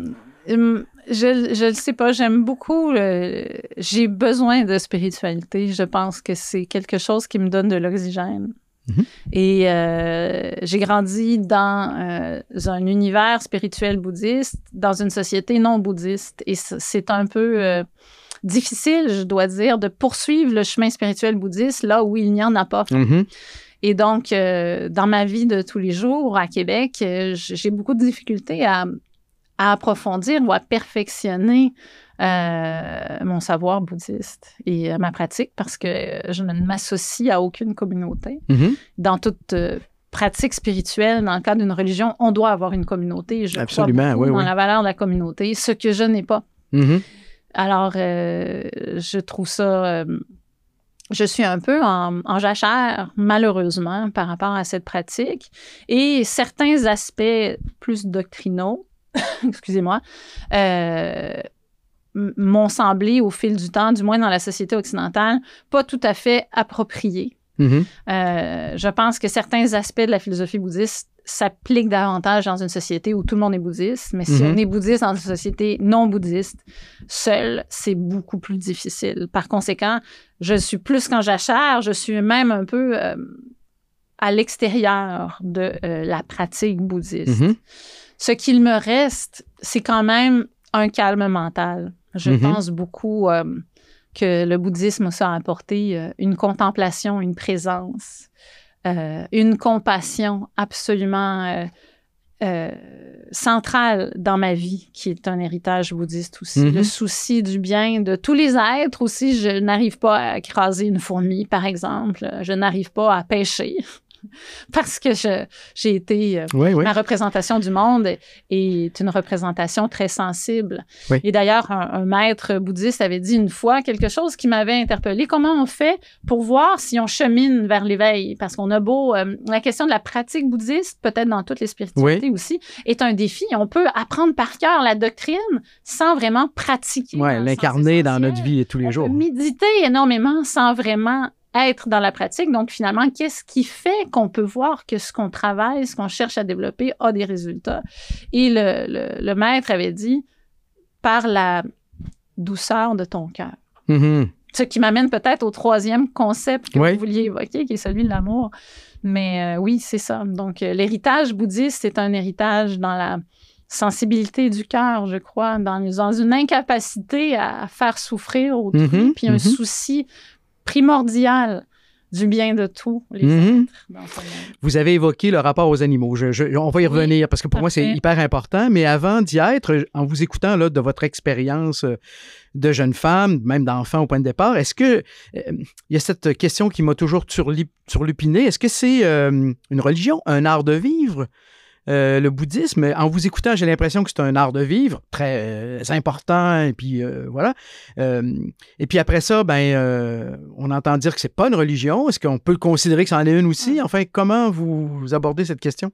S1: hum, je ne sais pas, j'aime beaucoup. euh, J'ai besoin de spiritualité. Je pense que c'est quelque chose qui me donne de l'oxygène.
S2: Mhm.
S1: Et euh, j'ai grandi dans euh, un univers spirituel bouddhiste, dans une société non bouddhiste. Et c'est un peu euh, difficile, je dois dire, de poursuivre le chemin spirituel bouddhiste là où il n'y en a pas.
S2: Mhm.
S1: Et donc, dans ma vie de tous les jours à Québec, j'ai beaucoup de difficultés à, à approfondir ou à perfectionner euh, mon savoir bouddhiste et euh, ma pratique parce que euh, je ne m'associe à aucune communauté.
S2: Mhm.
S1: Dans toute euh, pratique spirituelle, dans le cadre d'une religion, on doit avoir une communauté. Je
S2: Absolument,
S1: crois
S2: oui,
S1: dans
S2: oui.
S1: la valeur de la communauté, ce que je n'ai pas.
S2: Mhm.
S1: Alors, je trouve ça. je suis un peu en, en jachère, malheureusement, par rapport à cette pratique. Et certains aspects plus doctrinaux, excusez-moi, m'ont semblé au fil du temps, du moins dans la société occidentale, pas tout à fait appropriés.
S2: Mhm.
S1: Euh, je pense que certains aspects de la philosophie bouddhiste s'appliquent davantage dans une société où tout le monde est bouddhiste. Mais si
S2: Mhm.
S1: on est bouddhiste dans une société non bouddhiste, seul, c'est beaucoup plus difficile. Par conséquent, je suis plus qu'en jachère, je suis même un peu euh, à l'extérieur de euh, la pratique bouddhiste.
S2: Mhm.
S1: Ce qu'il me reste, c'est quand même un calme mental. Je
S2: Mhm.
S1: pense beaucoup euh, que le bouddhisme ça a apporté euh, une contemplation, une présence, euh, une compassion absolument euh, centrale dans ma vie, qui est un héritage bouddhiste aussi. Le souci du bien de tous les êtres aussi. Je n'arrive pas à écraser une fourmi, par exemple. Je n'arrive pas à pêcher parce que j'ai été... euh,
S2: Oui, oui.
S1: Ma représentation du monde est une représentation très sensible.
S2: Oui.
S1: Et d'ailleurs, un, un maître bouddhiste avait dit une fois quelque chose qui m'avait interpellée. Comment on fait pour voir si on chemine vers l'éveil? Parce qu'on a beau... euh, la question de la pratique bouddhiste, peut-être dans toutes les spiritualités aussi, est un défi. On peut apprendre par cœur la doctrine sans vraiment pratiquer. Sens
S2: l'incarner dans notre vie de tous les
S1: On
S2: jours.
S1: peut méditer énormément sans vraiment être dans la pratique. Donc, finalement, qu'est-ce qui fait qu'on peut voir que ce qu'on travaille, ce qu'on cherche à développer a des résultats? Et le, le- le maître avait dit, par la douceur de ton cœur.
S2: Mhm.
S1: Ce qui m'amène peut-être au troisième concept que
S2: Oui.
S1: vous vouliez évoquer, qui est celui de l'amour. Mais euh, oui, c'est ça. Donc, euh, l'héritage bouddhiste, c'est un héritage dans la sensibilité du cœur, je crois, dans, dans une incapacité à faire souffrir autrui,
S2: Mhm,
S1: puis un
S2: mhm.
S1: souci primordial du bien de tous les ce monde.
S2: Vous avez évoqué le rapport aux animaux. Je- je- on va y
S1: Oui,
S2: revenir parce que pour moi, c'est hyper important. Mais avant d'y être, en vous écoutant là, de votre expérience euh, de jeune femme, même d'enfant au point de départ, est-ce que euh, il y a cette question qui m'a toujours surlupiné. Est-ce que c'est euh, une religion, un art de vivre? Euh, le bouddhisme, en vous écoutant, j'ai l'impression que c'est un art de vivre très euh, important, et puis euh, voilà. Et puis après ça, ben, on entend dire que c'est pas une religion. Est-ce qu'on peut le considérer que c'en est une aussi? Enfin, comment vous, vous abordez cette question?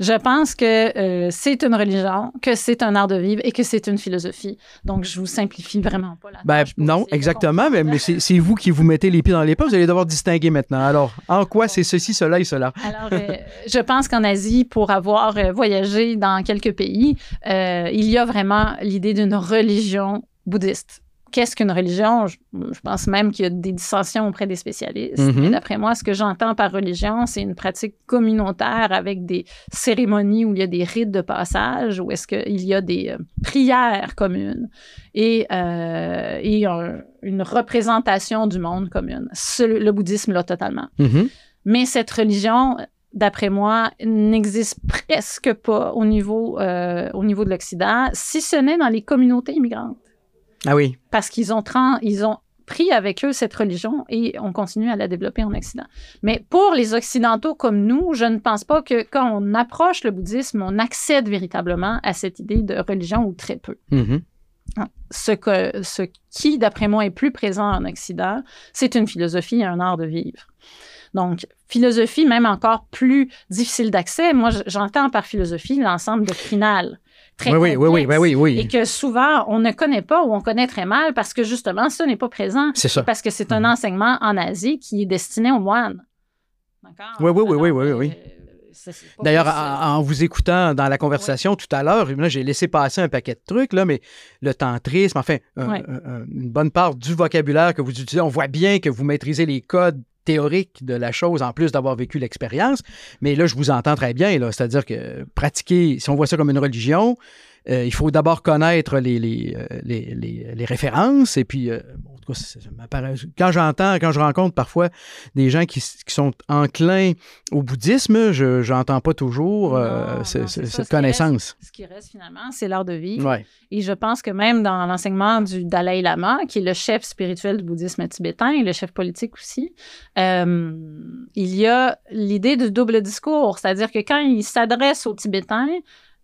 S1: Je pense que euh, c'est une religion, que c'est un art de vivre et que c'est une philosophie. Donc, je vous simplifie vraiment pas la
S2: Ben non, exactement, mais, c'est vous qui vous mettez les pieds dans les pas. Vous allez devoir distinguer maintenant. Alors, en quoi c'est ceci, cela et cela?
S1: Alors, euh, je pense qu'en Asie, pour avoir euh, voyagé dans quelques pays, il y a vraiment l'idée d'une religion bouddhiste. Qu'est-ce qu'une religion? Je, je pense même qu'il y a des dissensions auprès des spécialistes.
S2: Mhm.
S1: D'après moi, ce que j'entends par religion, c'est une pratique communautaire avec des cérémonies où il y a des rites de passage, où est-ce qu'il y a des euh, prières communes et, euh, et un- une représentation du monde commune. Ce- le bouddhisme, là, totalement.
S2: Mhm.
S1: Mais cette religion, d'après moi, n'existe presque pas au niveau, euh, au niveau de l'Occident, si ce n'est dans les communautés immigrantes.
S2: Ah oui.
S1: Parce qu'ils ont, tran- ils ont pris avec eux cette religion et on continue à la développer en Occident. Mais pour les Occidentaux comme nous, je ne pense pas que quand on approche le bouddhisme, on accède véritablement à cette idée de religion ou très peu.
S2: Mhm.
S1: Ce, que, ce qui, d'après moi, est plus présent en Occident, c'est une philosophie et un art de vivre. Donc, philosophie même encore plus difficile d'accès. Moi, j'entends par philosophie l'ensemble doctrinal très
S2: oui, oui, oui,
S1: complexe
S2: oui, oui,
S1: et que souvent on ne connaît pas ou on connaît très mal parce que justement ça n'est pas présent.
S2: C'est ça.
S1: Parce que c'est un
S2: Mhm.
S1: enseignement en Asie qui est destiné aux moines. D'accord?
S2: Oui, oui, oui, oui, oui, oui.
S1: euh,
S2: D'ailleurs,
S1: possible.
S2: en, en vous écoutant dans la conversation tout à l'heure, j'ai laissé passer un paquet de trucs, là, mais le tantrisme, enfin, un-
S1: Ouais.
S2: un- un- une bonne part du vocabulaire que vous utilisez, on voit bien que vous maîtrisez les codes théoriques de la chose en plus d'avoir vécu l'expérience. Mais là, je vous entends très bien, c'est-à-dire que pratiquer, si on voit ça comme une religion, euh, il faut d'abord connaître les, les, euh, les, les- les références et puis, euh, en tout cas, ça- ça m'apparaît- quand j'entends, quand je rencontre parfois des gens qui, qui sont enclins au bouddhisme, je n'entends pas toujours euh,
S1: Non,
S2: ce-
S1: non,
S2: ce-
S1: c'est ça,
S2: cette
S1: ce qui reste.
S2: connaissance.
S1: Ce qui reste finalement, c'est l'art de vivre.
S2: Ouais.
S1: Et je pense que même dans l'enseignement du Dalai Lama, qui est le chef spirituel du bouddhisme tibétain et le chef politique aussi, il y a l'idée du double discours. C'est-à-dire que quand il s'adresse aux Tibétains,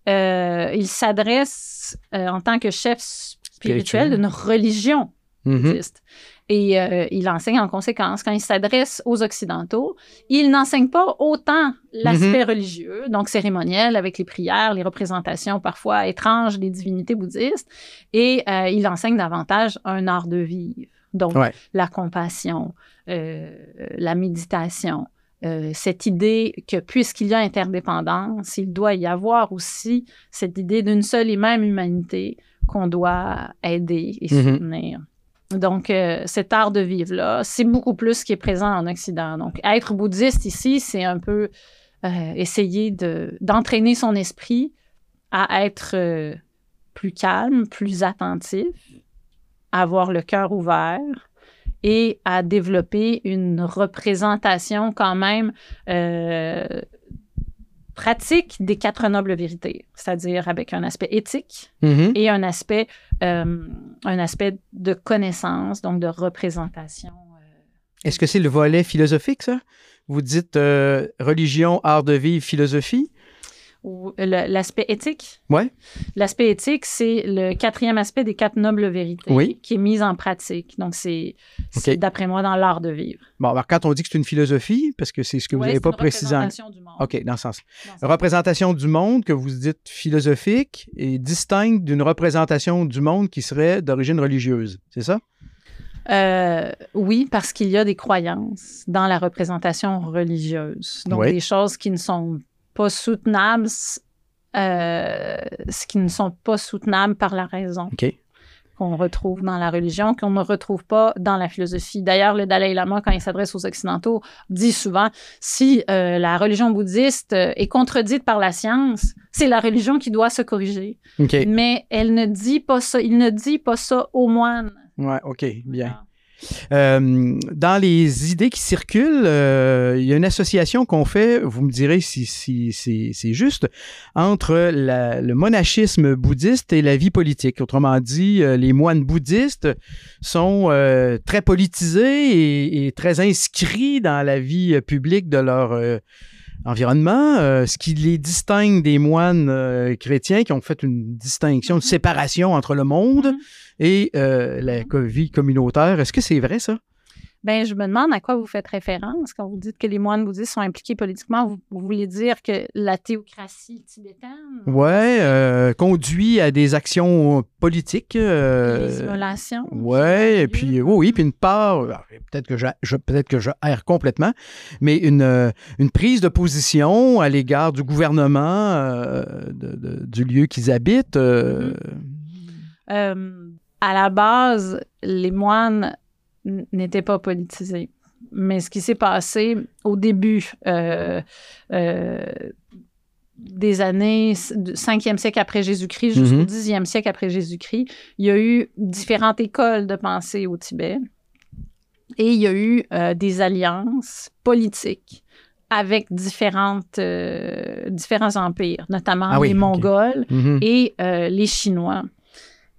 S1: euh, il s'adresse euh, en tant que chef spirituel d'une religion
S2: Mhm.
S1: bouddhiste. Et euh, il enseigne en conséquence. Quand il s'adresse aux Occidentaux, il n'enseigne pas autant l'aspect religieux, donc cérémoniel, avec les prières, les représentations parfois étranges des divinités bouddhistes, et il enseigne davantage un art de vivre. Donc,
S2: Ouais.
S1: la compassion, la méditation, euh, cette idée que puisqu'il y a interdépendance, il doit y avoir aussi cette idée d'une seule et même humanité qu'on doit aider et
S2: Mhm.
S1: soutenir. Donc, euh, cet art de vivre-là, c'est beaucoup plus ce qui est présent en Occident. Donc, être bouddhiste ici, c'est un peu euh, essayer de, d'entraîner son esprit à être plus calme, plus attentif, à avoir le cœur ouvert et à développer une représentation quand même euh, pratique des quatre nobles vérités, c'est-à-dire avec un aspect éthique
S2: Mhm.
S1: et un aspect, euh, un aspect de connaissance, donc de représentation. euh,
S2: Est-ce que c'est le volet philosophique, ça? Vous dites euh, religion, art de vivre, philosophie?
S1: Ou le- l'aspect éthique.
S2: Ouais.
S1: L'aspect éthique, c'est le quatrième aspect des quatre nobles vérités
S2: Oui.
S1: qui est mis en pratique. Donc, c'est, d'après moi, dans l'art de vivre.
S2: Bon, alors quand on dit que c'est une philosophie, parce que c'est ce que vous n'avez pas précisé. en-
S1: représentation du monde.
S2: OK, dans ce sens.
S1: Dans ce-
S2: Représentation du monde que vous dites philosophique et distincte d'une représentation du monde qui serait d'origine religieuse. C'est ça?
S1: Euh, oui, parce qu'il y a des croyances dans la représentation religieuse. Donc,
S2: Oui.
S1: des choses qui ne sont pas soutenables, euh, ce qui ne sont pas soutenables par la raison qu'on retrouve dans la religion, qu'on ne retrouve pas dans la philosophie. D'ailleurs, le Dalai Lama, quand il s'adresse aux Occidentaux, dit souvent, si euh, la religion bouddhiste euh, est contredite par la science, c'est la religion qui doit se corriger. Mais elle ne dit pas ça, il ne dit pas ça aux moines.
S2: Ouais, OK, bien. Euh, dans les idées qui circulent, euh, il y a une association qu'on fait, vous me direz si, c'est juste, entre le monachisme bouddhiste et la vie politique. Autrement dit, euh, les moines bouddhistes sont très politisés et, très inscrits dans la vie publique de leur environnement, euh, ce qui les distingue des moines euh, chrétiens qui ont fait une distinction, une séparation entre le monde
S1: Mhm.
S2: et euh, la vie communautaire. Est-ce que c'est vrai, ça?
S1: Ben, je me demande à quoi vous faites référence quand vous dites que les moines bouddhistes sont impliqués politiquement. Vous, vous voulez dire que la théocratie tibétaine,
S2: Ouais, euh, conduit à des actions politiques. euh,
S1: immolations.
S2: Ouais, et puis oui, oui, puis une part, alors, peut-être que je, je- peut-être que je erre complètement, mais une, euh, une prise de position à l'égard du gouvernement euh, de- de- du lieu qu'ils habitent. euh,
S1: Euh, à la base, les moines n- n'étaient pas politisés. Mais ce qui s'est passé au début euh, euh, des années s- du 5e siècle après Jésus-Christ jusqu'au
S2: Mhm.
S1: 10e siècle après Jésus-Christ, il y a eu différentes écoles de pensée au Tibet et il y a eu euh, des alliances politiques avec différentes, euh, différents empires, notamment
S2: Ah oui,
S1: les. Mongols
S2: mhm.
S1: et euh, les Chinois.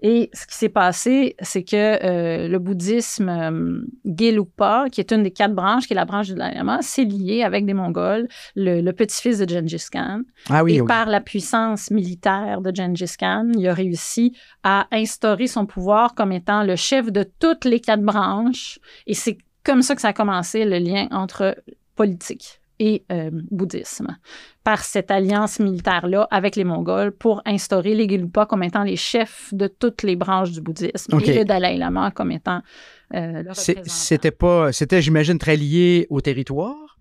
S1: Et ce qui s'est passé, c'est que euh, le bouddhisme euh, Gelugpa, qui est une des quatre branches, qui est la branche du Dalai Lama, s'est lié avec des Mongols, le, le petit-fils de Gengis Khan.
S2: Ah oui,
S1: et
S2: oui.
S1: par la puissance militaire de Gengis Khan, il a réussi à instaurer son pouvoir comme étant le chef de toutes les quatre branches. Et c'est comme ça que ça a commencé le lien entre politique et euh, bouddhisme par cette alliance militaire-là avec les Mongols pour instaurer les Gelugpa comme étant les chefs de toutes les branches du bouddhisme et le Dalai Lama comme étant euh, le
S2: C'était pas, c'était, j'imagine, très lié au territoire.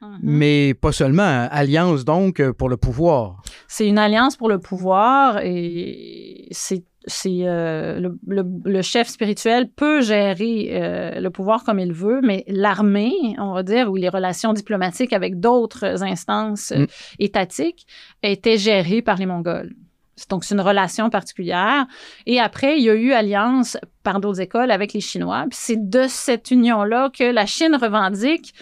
S2: Mhm. Mais pas seulement, alliance donc pour le pouvoir.
S1: C'est une alliance pour le pouvoir et c'est c'est euh, le, chef spirituel peut gérer euh, le pouvoir comme il veut, mais l'armée, on va dire, ou les relations diplomatiques avec d'autres instances mm. étatiques étaient gérées par les Mongols. Donc, c'est une relation particulière. Et après, il y a eu alliance par d'autres écoles avec les Chinois. Puis c'est de cette union-là que la Chine revendique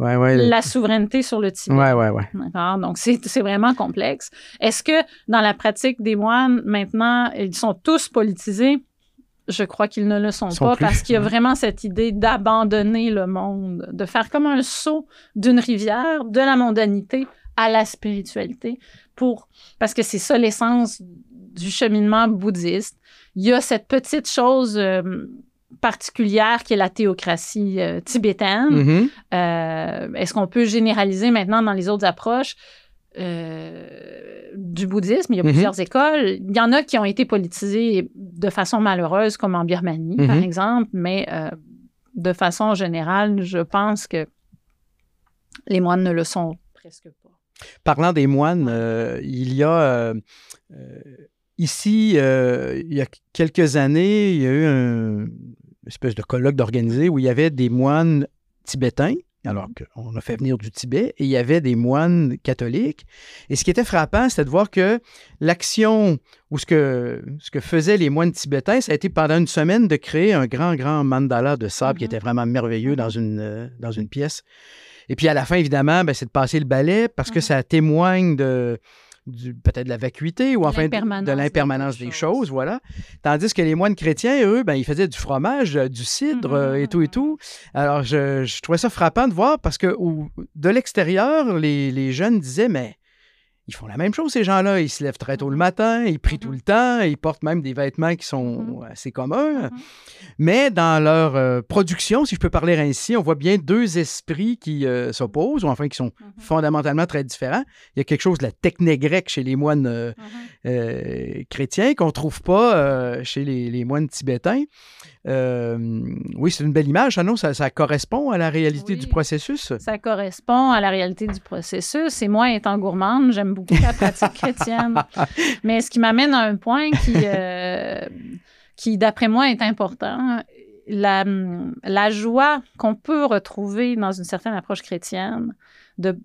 S1: la souveraineté sur le Tibet.
S2: Ouais, ouais, ouais.
S1: D'accord? Donc, c'est vraiment complexe. Est-ce que dans la pratique des moines, maintenant, ils sont tous politisés? Je crois qu'ils ne le sont, pas parce qu'il y a vraiment cette idée d'abandonner le monde, de faire comme un saut d'une rivière, de la mondanité à la spiritualité, pour, parce que c'est ça l'essence du cheminement bouddhiste. Il y a cette petite chose euh, particulière qui est la théocratie euh, tibétaine. Mm-hmm. Euh, est-ce qu'on peut généraliser maintenant dans les autres approches? du bouddhisme, il y a mm-hmm. plusieurs écoles. Il y en a qui ont été politisées de façon malheureuse, comme en Birmanie, par mm-hmm. exemple, mais de façon générale, je pense que les moines ne le sont presque pas.
S2: Parlant des moines, euh, il y a euh, euh, ici, il y a quelques années, il y a eu un, espèce de colloque d'organisé où il y avait des moines tibétains alors qu'on a fait venir du Tibet, et il y avait des moines catholiques. Et ce qui était frappant, c'était de voir que l'action ou ce que, ce que faisaient les moines tibétains, ça a été pendant une semaine de créer un grand, grand mandala de sable qui mm-hmm. était vraiment merveilleux dans une, dans une pièce. Et puis à la fin, évidemment, ben, c'est de passer le balai parce que ça témoigne de peut-être de la vacuité ou enfin de l'impermanence des, choses, voilà. Tandis que les moines chrétiens, eux, ben, ils faisaient du fromage, euh, du cidre euh, et tout et tout. Alors, je, je, trouvais ça frappant de voir parce que de l'extérieur, les, les, jeunes disaient, mais ils font la même chose, ces gens-là. Ils se lèvent très tôt le mm-hmm. matin, ils prient tout mm-hmm. le temps, ils portent même des vêtements qui sont mm-hmm. assez communs. Mais dans leur euh, production, si je peux parler ainsi, on voit bien deux esprits qui euh, s'opposent, ou enfin qui sont fondamentalement très différents. Il y a quelque chose de la techné grecque chez les moines euh, chrétiens qu'on ne trouve pas chez les, moines tibétains. Oui, c'est une belle image, non? Ça, correspond à la réalité du processus?
S1: Ça correspond à la réalité du processus. Et moi, étant gourmande, j'aime beaucoup la pratique chrétienne. Mais ce qui m'amène à un point qui, euh, qui d'après moi, est important. La, la joie qu'on peut retrouver dans une certaine approche chrétienne de,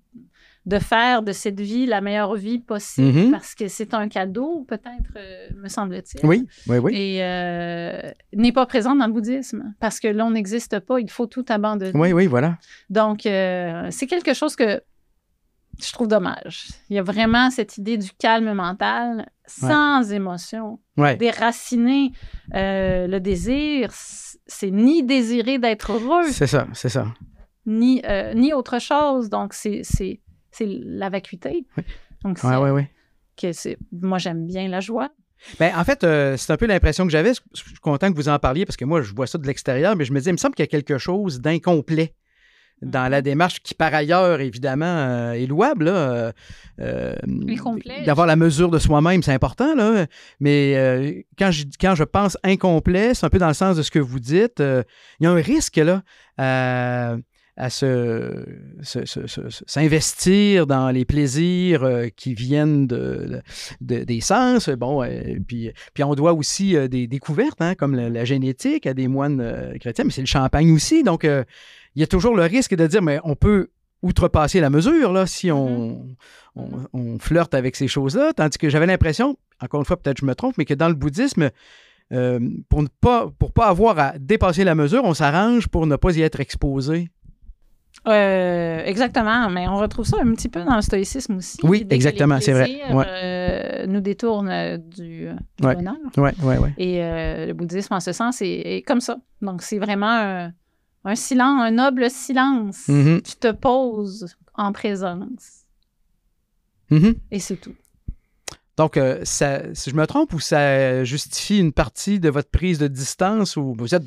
S1: de faire de cette vie la meilleure vie possible mm-hmm. parce que c'est un cadeau, peut-être, euh, me semble-t-il.
S2: Oui, oui, oui.
S1: Et euh, n'est pas présent dans le bouddhisme parce que l'on n'existe pas, il faut tout abandonner.
S2: Oui, oui, voilà.
S1: Donc, c'est quelque chose que je trouve dommage. Il y a vraiment cette idée du calme mental sans émotion. Déraciner euh, le désir, c'est ni désirer d'être heureux.
S2: C'est ça, c'est ça.
S1: Ni, euh, ni autre chose. Donc, c'est la vacuité.
S2: Oui. Donc, ouais, ouais,
S1: que moi, j'aime bien la joie.
S2: Bien, en fait, euh, c'est un peu l'impression que j'avais. Je suis content que vous en parliez parce que moi, je vois ça de l'extérieur, mais je me disais, il me semble qu'il y a quelque chose d'incomplet dans la démarche qui, par ailleurs, évidemment, euh, est louable. Euh,
S1: euh,
S2: D'avoir la mesure de soi-même, c'est important. Là, mais quand, je, quand je pense incomplet, c'est un peu dans le sens de ce que vous dites. il y a un risque là à se, s'investir dans les plaisirs qui viennent de, des sens. Bon, puis, puis on doit aussi des découvertes, hein, comme la, la, génétique à des moines chrétiens, mais c'est le champagne aussi. Donc, il y a toujours le risque de dire, mais on peut outrepasser la mesure là, si on, mm-hmm. on, flirte avec ces choses-là. Tandis que j'avais l'impression, encore une fois, peut-être je me trompe, mais que dans le bouddhisme, euh, pour ne pas, pour pas avoir à dépasser la mesure, on s'arrange pour ne pas y être exposé.
S1: Euh, exactement, mais on retrouve ça un petit peu dans le stoïcisme aussi.
S2: Oui, exactement, c'est vrai.
S1: Euh, nous détourne du, bonheur.
S2: Ouais, ouais, ouais.
S1: Et le bouddhisme, en ce sens, est, comme ça. Donc, c'est vraiment un silence, un noble silence.
S2: Mm-hmm.
S1: Tu te poses en présence.
S2: Mm-hmm.
S1: Et c'est tout.
S2: Donc, euh, ça, si je me trompe, ou ça justifie une partie de votre prise de distance ou vous êtes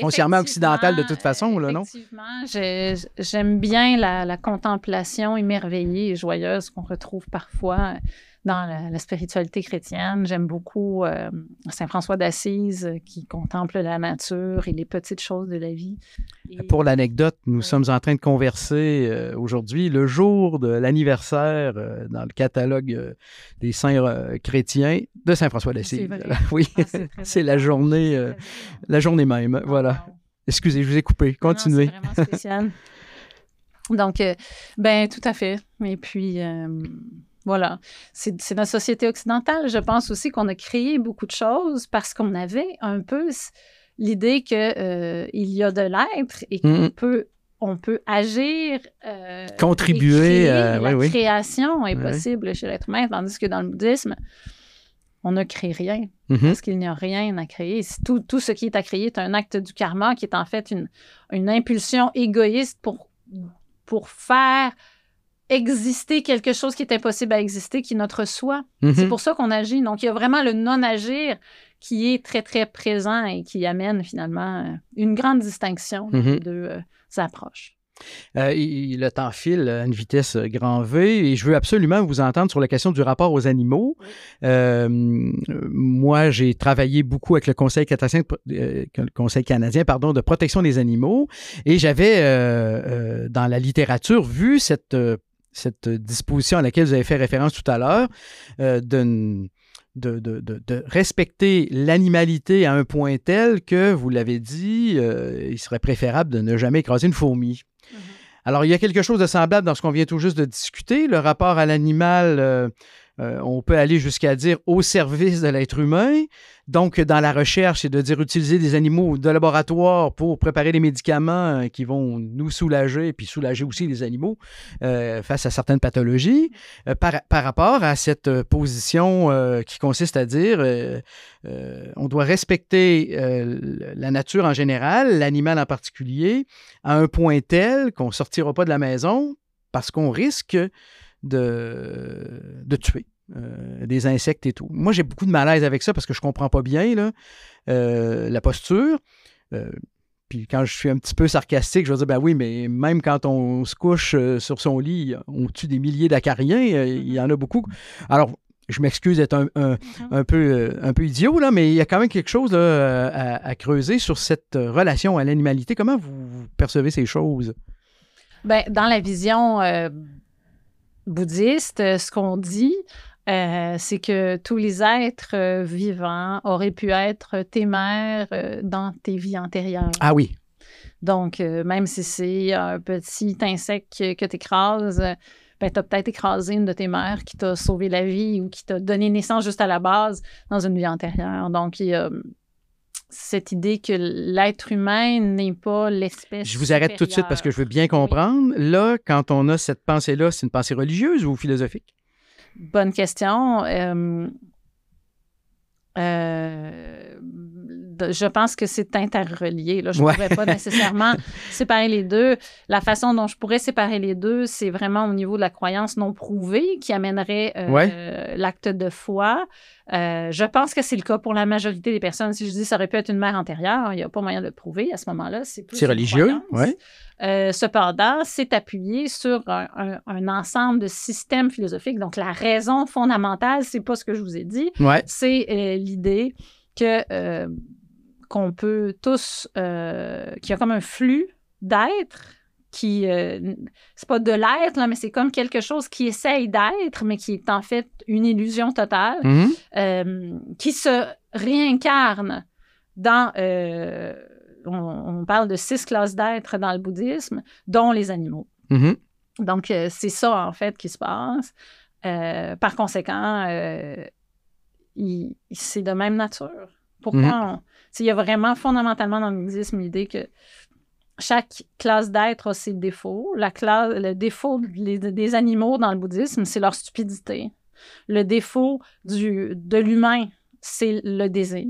S2: foncièrement occidental de toute façon, là, non?
S1: Effectivement, j'aime bien la, la, contemplation émerveillée et joyeuse qu'on retrouve parfois dans la, spiritualité chrétienne. J'aime beaucoup euh, Saint François d'Assise euh, qui contemple la nature et les petites choses de la vie.
S2: Pour l'anecdote, nous sommes en train de converser euh, aujourd'hui le jour de l'anniversaire dans le catalogue des saints chrétiens de Saint François d'Assise. Oui, ah, c'est la journée, la journée même. Voilà. Excusez, je vous ai coupé. Continuez.
S1: C'est vraiment spécial. Donc, ben tout à fait. Et puis, voilà. C'est notre société occidentale. Je pense aussi qu'on a créé beaucoup de choses parce qu'on avait un peu l'idée qu'il euh, y a de l'être et qu'on peut on peut agir,
S2: euh, contribuer.
S1: à la création est possible chez l'être humain, tandis que dans le bouddhisme, on ne crée rien mm-hmm. parce qu'il n'y a rien à créer. Tout, tout, ce qui est à créer est un acte du karma qui est en fait une, une impulsion égoïste pour, pour faire exister quelque chose qui est impossible à exister, qui est notre soi. C'est mhm. pour ça qu'on agit. Donc, il y a vraiment le non-agir qui est très, très présent et qui amène finalement euh, une grande distinction de mhm. deux euh, approches.
S2: Euh, le temps file à une vitesse grand V et je veux absolument vous entendre sur la question du rapport aux animaux. moi, j'ai travaillé beaucoup avec le Conseil canadien, le Conseil canadien pardon, de protection des animaux et j'avais dans la littérature vu cette cette disposition à laquelle vous avez fait référence tout à l'heure, euh, de, de, respecter l'animalité à un point tel que, vous l'avez dit, euh, il serait préférable de ne jamais écraser une fourmi. Mm-hmm. Alors, il y a quelque chose de semblable dans ce qu'on vient tout juste de discuter, le rapport à l'animal. Euh, on peut aller jusqu'à dire au service de l'être humain, donc, dans la recherche, c'est de dire utiliser des animaux de laboratoire pour préparer des médicaments euh, qui vont nous soulager et puis soulager aussi les animaux euh, face à certaines pathologies. Euh, par, rapport à cette position qui consiste à dire on doit respecter la nature en général, l'animal en particulier, à un point tel qu'on ne sortira pas de la maison parce qu'on risque de, de tuer. Euh, des insectes et tout. Moi, j'ai beaucoup de malaise avec ça parce que je comprends pas bien là, euh, la posture. Euh, puis quand je suis un petit peu sarcastique, je vais dire, ben oui, mais même quand on se couche sur son lit, on tue des milliers d'acariens, il y en a beaucoup. Alors, je m'excuse d'être un, mm-hmm. peu, un peu idiot, là, mais il y a quand même quelque chose à, creuser sur cette relation à l'animalité. Comment vous, percevez ces choses?
S1: Ben, dans la vision bouddhiste, ce qu'on dit, euh, c'est que tous les êtres euh, vivants auraient pu être tes mères euh, dans tes vies antérieures.
S2: Ah oui.
S1: Donc, même si c'est un petit insecte que, tu écrases, ben, tu as peut-être écrasé une de tes mères qui t'a sauvé la vie ou qui t'a donné naissance juste à la base dans une vie antérieure. Donc, il y a cette idée que l'être humain n'est pas l'espèce.
S2: Je vous arrête tout de suite parce que je veux bien comprendre. Là, quand on a cette pensée-là, c'est une pensée religieuse ou philosophique?
S1: Bonne question. Euh, euh, je pense que c'est interrelié. Là. Je ne pourrais pas nécessairement séparer les deux. La façon dont je pourrais séparer les deux, c'est vraiment au niveau de la croyance non prouvée qui amènerait euh, l'acte de foi. Euh, je pense que c'est le cas pour la majorité des personnes. Si je dis ça aurait pu être une mère antérieure, il n'y a pas moyen de le prouver à ce moment-là. C'est
S2: religieux, oui.
S1: Euh, cependant, c'est appuyé sur un, ensemble de systèmes philosophiques. Donc, la raison fondamentale, c'est pas ce que je vous ai dit. C'est l'idée que qu'on peut tous, euh, qu'il y a comme un flux d'être qui, euh, c'est pas de l'être, mais c'est comme quelque chose qui essaye d'être, mais qui est en fait une illusion totale, mm-hmm. euh, qui se réincarne dans, on, parle de six classes d'êtres dans le bouddhisme, dont les animaux. Mm-hmm. Donc, c'est ça, en fait, qui se passe. par conséquent, c'est de même nature. Pourquoi mm-hmm. Il y a vraiment fondamentalement dans le bouddhisme l'idée que chaque classe d'être a ses défauts. La classe, le défaut des animaux dans le bouddhisme, c'est leur stupidité. Le défaut du, de l'humain, c'est le désir.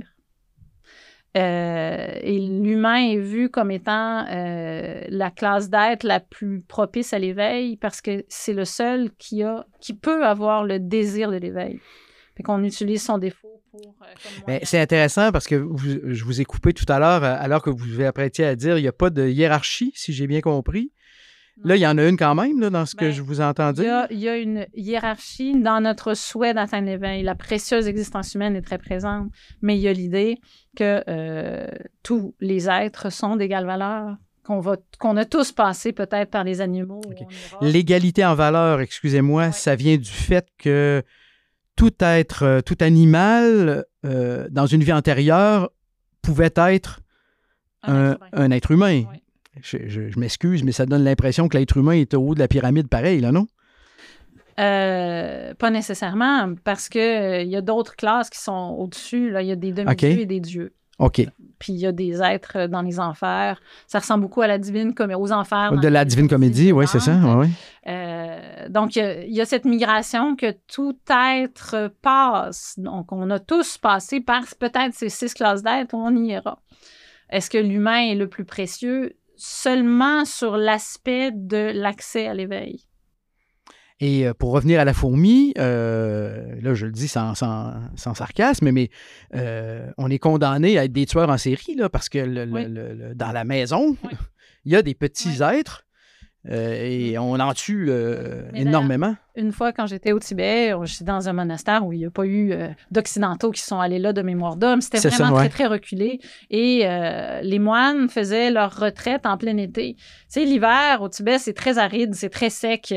S1: Euh, et l'humain est vu comme étant euh, la classe d'être la plus propice à l'éveil parce que c'est le seul qui, a, qui peut avoir le désir de l'éveil. Fait qu'on utilise son défaut pour euh,
S2: Ben, c'est intéressant parce que je vous ai coupé tout à l'heure, alors que vous vous apprêtiez à dire il n'y a pas de hiérarchie, si j'ai bien compris. Là, il y en a une quand même, là, dans ce que ben, je vous ai entendu.
S1: Il y, a, une hiérarchie dans notre souhait d'atteindre l'éveil. La précieuse existence humaine est très présente, mais il y a l'idée que euh, tous les êtres sont d'égale valeur, qu'on qu'on a tous passé peut-être par les animaux.
S2: L'égalité en valeur, excusez-moi, ça vient du fait que tout être, euh, tout animal, euh, dans une vie antérieure, pouvait être un, être humain. Je, m'excuse, mais ça donne l'impression que l'être humain est au haut de la pyramide pareil, là, non?
S1: Euh, pas nécessairement, parce qu'il il y a d'autres classes qui sont au-dessus. Il y a des demi-dieux et des dieux.
S2: OK.
S1: Puis il y a des êtres dans les enfers. Ça ressemble beaucoup à la divine comédie, aux enfers.
S2: De la divine comédie, oui, c'est ça. Ouais,
S1: euh, donc, il y, a, cette migration que tout être passe. Donc, on a tous passé par peut-être ces six classes d'êtres, on y ira. Est-ce que l'humain est le plus précieux? Seulement sur l'aspect de l'accès à l'éveil.
S2: Et euh, pour revenir à la fourmi, euh, là je le dis sans, sarcasme, mais euh, on est condamné à être des tueurs en série, là, parce que dans la maison, il y a des petits êtres et on en tue énormément.
S1: Une fois, quand j'étais au Tibet, j'étais dans un monastère où il n'y a pas eu d'Occidentaux qui sont allés là de mémoire d'homme. C'était vraiment très, très reculé. Et les moines faisaient leur retraite en plein été. Tu sais, l'hiver au Tibet, c'est très aride, c'est très sec.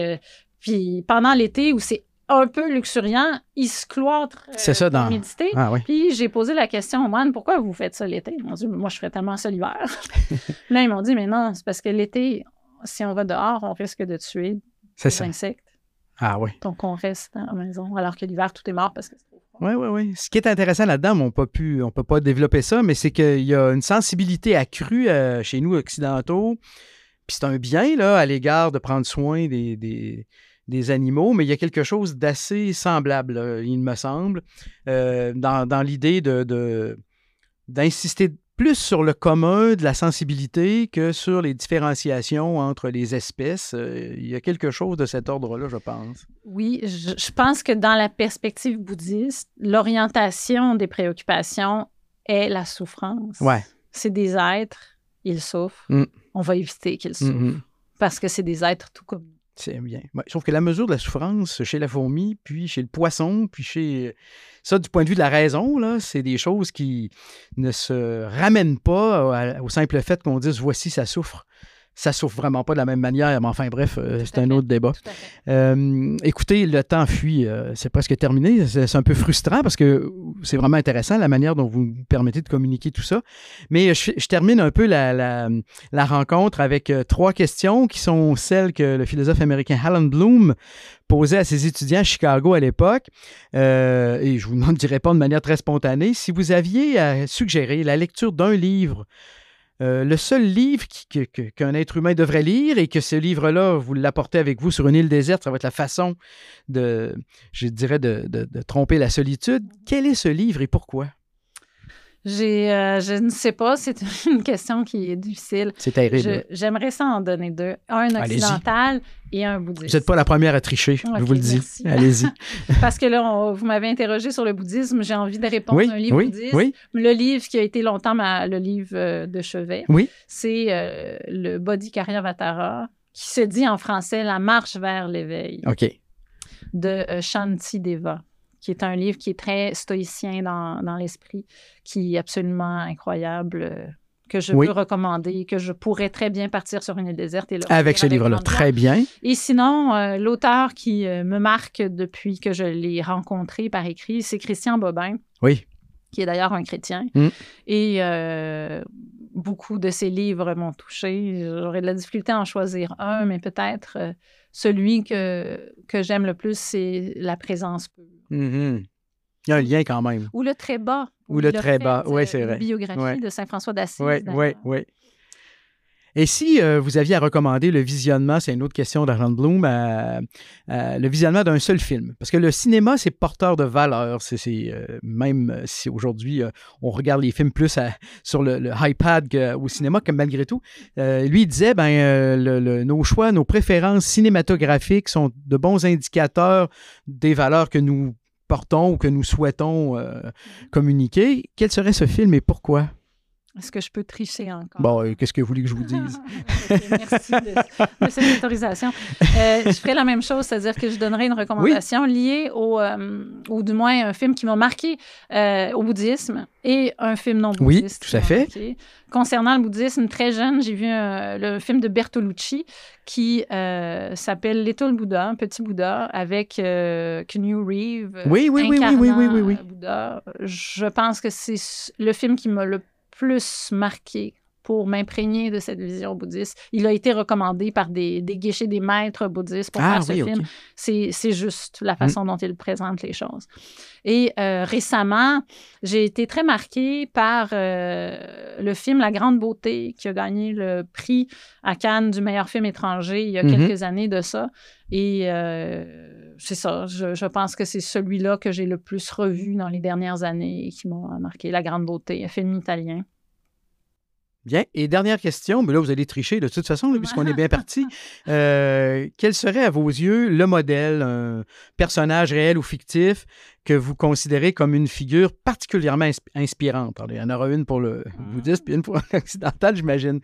S1: Puis pendant l'été où c'est un peu luxuriant, ils se cloîtrent
S2: c'est ça, dans...
S1: méditer. Ah, Puis j'ai posé la question aux moines, pourquoi vous faites ça l'été? Ils m'ont dit, moi, je ferais tellement ça l'hiver. là, ils m'ont dit, mais non, c'est parce que l'été, si on va dehors, on risque de tuer des insectes.
S2: Ah oui.
S1: Donc, on reste à la maison, alors que l'hiver, tout est mort parce que c'est.
S2: Oui, oui, oui. Ce qui est intéressant là-dedans, on ne peut pas développer ça, mais c'est qu'il y a une sensibilité accrue euh, chez nous occidentaux. Puis c'est un bien, là, à l'égard de prendre soin des, des animaux, mais il y a quelque chose d'assez semblable, il me semble, euh, dans, l'idée de, d'insister plus sur le commun de la sensibilité que sur les différenciations entre les espèces. Euh, il y a quelque chose de cet ordre-là, je pense.
S1: Oui, je, pense que dans la perspective bouddhiste, l'orientation des préoccupations est la souffrance.
S2: Ouais.
S1: C'est des êtres, ils souffrent. Mm. On va éviter qu'ils mm-hmm. souffrent. Parce que c'est des êtres tout comme.
S2: C'est bien. sauf que la mesure de la souffrance chez la fourmi, puis chez le poisson, puis chez. Ça, du point de vue de la raison, là, c'est des choses qui ne se ramènent pas au simple fait qu'on dise voici, ça souffre ça souffre vraiment pas de la même manière. Mais enfin, bref, euh, c'est un autre débat. Euh, écoutez, le temps fuit. Euh, c'est presque terminé. C'est un peu frustrant parce que c'est vraiment intéressant la manière dont vous permettez de communiquer tout ça. Mais je, termine un peu la, la, rencontre avec trois questions qui sont celles que le philosophe américain Alan Bloom posait à ses étudiants à Chicago à l'époque. et je vous demande d'y répondre de manière très spontanée. Si vous aviez à suggérer la lecture d'un livre euh, le seul livre qu'un être humain devrait lire et que ce livre-là, vous l'apportez avec vous sur une île déserte, ça va être la façon de, je dirais, de tromper la solitude. Quel est ce livre et pourquoi?
S1: Euh, je ne sais pas, c'est une question qui est difficile.
S2: C'est terrible.
S1: J'aimerais ça en donner deux. Un occidental et un bouddhiste.
S2: Vous n'êtes pas la première à tricher, je vous le dis. Allez-y.
S1: Parce que là, vous m'avez interrogé sur le bouddhisme, j'ai envie de répondre à un livre
S2: oui,
S1: bouddhiste.
S2: Oui.
S1: Le livre qui a été longtemps le livre euh, de chevet,
S2: oui.
S1: c'est euh, le Bodhikaryavattara, qui se dit en français La marche vers l'éveil.
S2: OK.
S1: De Shanti Deva qui est un livre qui est très stoïcien dans, l'esprit, qui est absolument incroyable, euh, que je peux recommander, que je pourrais très bien partir sur une île déserte et
S2: Avec ce livre-là, très bien.
S1: Et sinon, euh, l'auteur qui euh, me marque depuis que je l'ai rencontré par écrit, c'est Christian Bobin.
S2: Oui.
S1: Qui est d'ailleurs un chrétien.
S2: Mm.
S1: Et beaucoup de ses livres m'ont touché. J'aurais de la difficulté à en choisir un, mais peut-être celui que, que j'aime le plus, c'est La présence pure.
S2: Mm-hmm. Il y a un lien quand même.
S1: Ou le très bas.
S2: Ou le très bas, oui, c'est vrai.
S1: biographie de Saint-François d'Assise.
S2: Oui, oui, oui. Et si euh, vous aviez à recommander le visionnement, c'est une autre question d'Aaron Bloom, euh, euh, le visionnement d'un seul film. Parce que le cinéma, c'est porteur de valeur. C'est, même si aujourd'hui, on regarde les films plus sur le, iPad qu'au cinéma, comme malgré tout, lui, disait, ben, nos choix, nos préférences cinématographiques sont de bons indicateurs des valeurs que nous portons ou que nous souhaitons communiquer. Quel serait ce film et pourquoi?
S1: Est-ce que je peux tricher encore?
S2: Bon, euh, qu'est-ce que vous voulez que je vous dise?
S1: merci de, cette autorisation. Euh, je ferai la même chose, c'est-à-dire que je donnerai une recommandation liée au, euh, ou du moins un film qui m'a marqué au bouddhisme et un film non bouddhiste.
S2: Oui, tout à fait.
S1: Concernant le bouddhisme, très jeune, j'ai vu le film de Bertolucci qui s'appelle Little Buddha, un petit Bouddha, avec Keanu Reeves.
S2: Oui, oui, oui, oui, oui, oui, oui, oui.
S1: Bouddha. Je pense que c'est le film qui m'a le plus marqué pour m'imprégner de cette vision bouddhiste. Il a été recommandé par des, des guichets, des maîtres bouddhistes pour
S2: ah
S1: faire ce film. C'est juste la façon dont il présente les choses. Et euh, récemment, j'ai été très marquée par euh, le film La Grande Beauté, qui a gagné le prix à Cannes du meilleur film étranger il y a mm-hmm. quelques années de ça. Et euh, c'est ça, je, je, pense que c'est celui-là que j'ai le plus revu dans les dernières années et qui m'a marqué. La Grande Beauté, un film italien.
S2: Bien. Et dernière question, mais là, vous allez tricher de toute façon, puisqu'on est bien parti. Euh, quel serait, à vos yeux, le modèle, un personnage réel ou fictif que vous considérez comme une figure particulièrement inspirante? il y en aura une pour le mmh. bouddhisme et une pour l'occidental, j'imagine.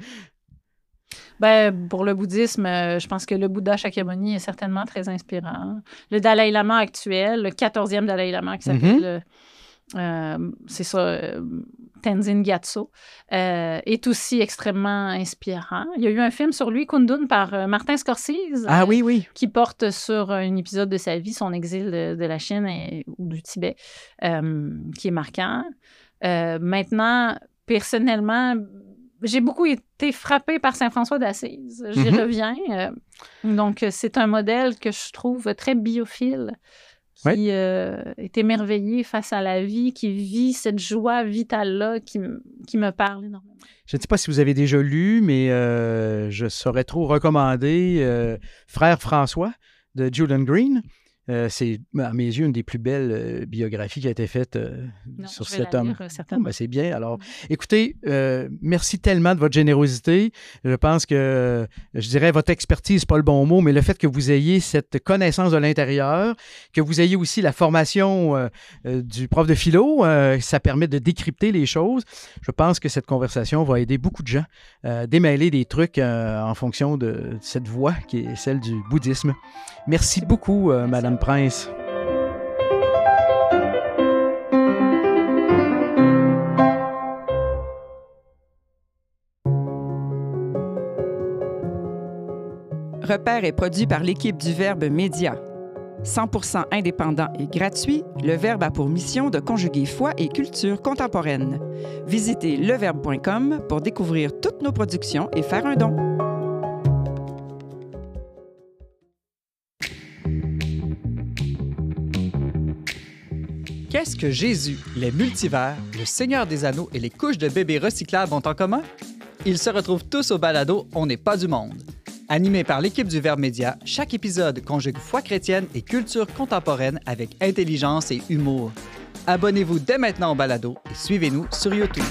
S1: Ben, pour le bouddhisme, euh, je pense que le Bouddha Shakyamuni est certainement très inspirant. Le Dalai Lama actuel, le 14e Dalai Lama qui s'appelle, euh, c'est ça, Tenzin Gyatso, euh, est aussi extrêmement inspirant. Il y a eu un film sur lui, Kundun, par euh, Martin Scorsese.
S2: Ah oui, oui.
S1: Qui porte sur un épisode de sa vie, son exil de, la Chine ou du Tibet, euh, qui est marquant. maintenant, personnellement, j'ai beaucoup été frappée par Saint-François d'Assise. J'y mm-hmm. reviens. donc, c'est un modèle que je trouve très biophile qui euh, est émerveillé face à la vie, qui vit cette joie vitale-là qui, qui, me parle énormément.
S2: Je ne sais pas si vous avez déjà lu, mais euh, je saurais trop recommander euh, Frère François de Julian Green. Euh, c'est, à mes yeux, une des plus belles euh, biographies qui a été faite euh, sur cet homme.
S1: Oh,
S2: ben, c'est bien. Alors, mm. écoutez, merci tellement de votre générosité. Je pense que, je dirais, votre expertise, pas le bon mot, mais le fait que vous ayez cette connaissance de l'intérieur, que vous ayez aussi la formation du prof de philo, ça permet de décrypter les choses. Je pense que cette conversation va aider beaucoup de gens à démêler des trucs en fonction de cette voie qui est celle du bouddhisme. Merci beaucoup, Madame Prince.
S3: Repère est produit par l'équipe du Verbe Média. 100% indépendant et gratuit, le Verbe a pour mission de conjuguer foi et culture contemporaine. Visitez leverbe.com pour découvrir toutes nos productions et faire un don.
S5: Qu'est-ce que Jésus, les multivers, le Seigneur des Anneaux et les couches de bébés recyclables ont en commun? Ils se retrouvent tous au balado On n'est pas du monde. Animé par l'équipe du Verbe Média, chaque épisode conjugue foi chrétienne et culture contemporaine avec intelligence et humour. Abonnez-vous dès maintenant au balado et suivez-nous sur YouTube.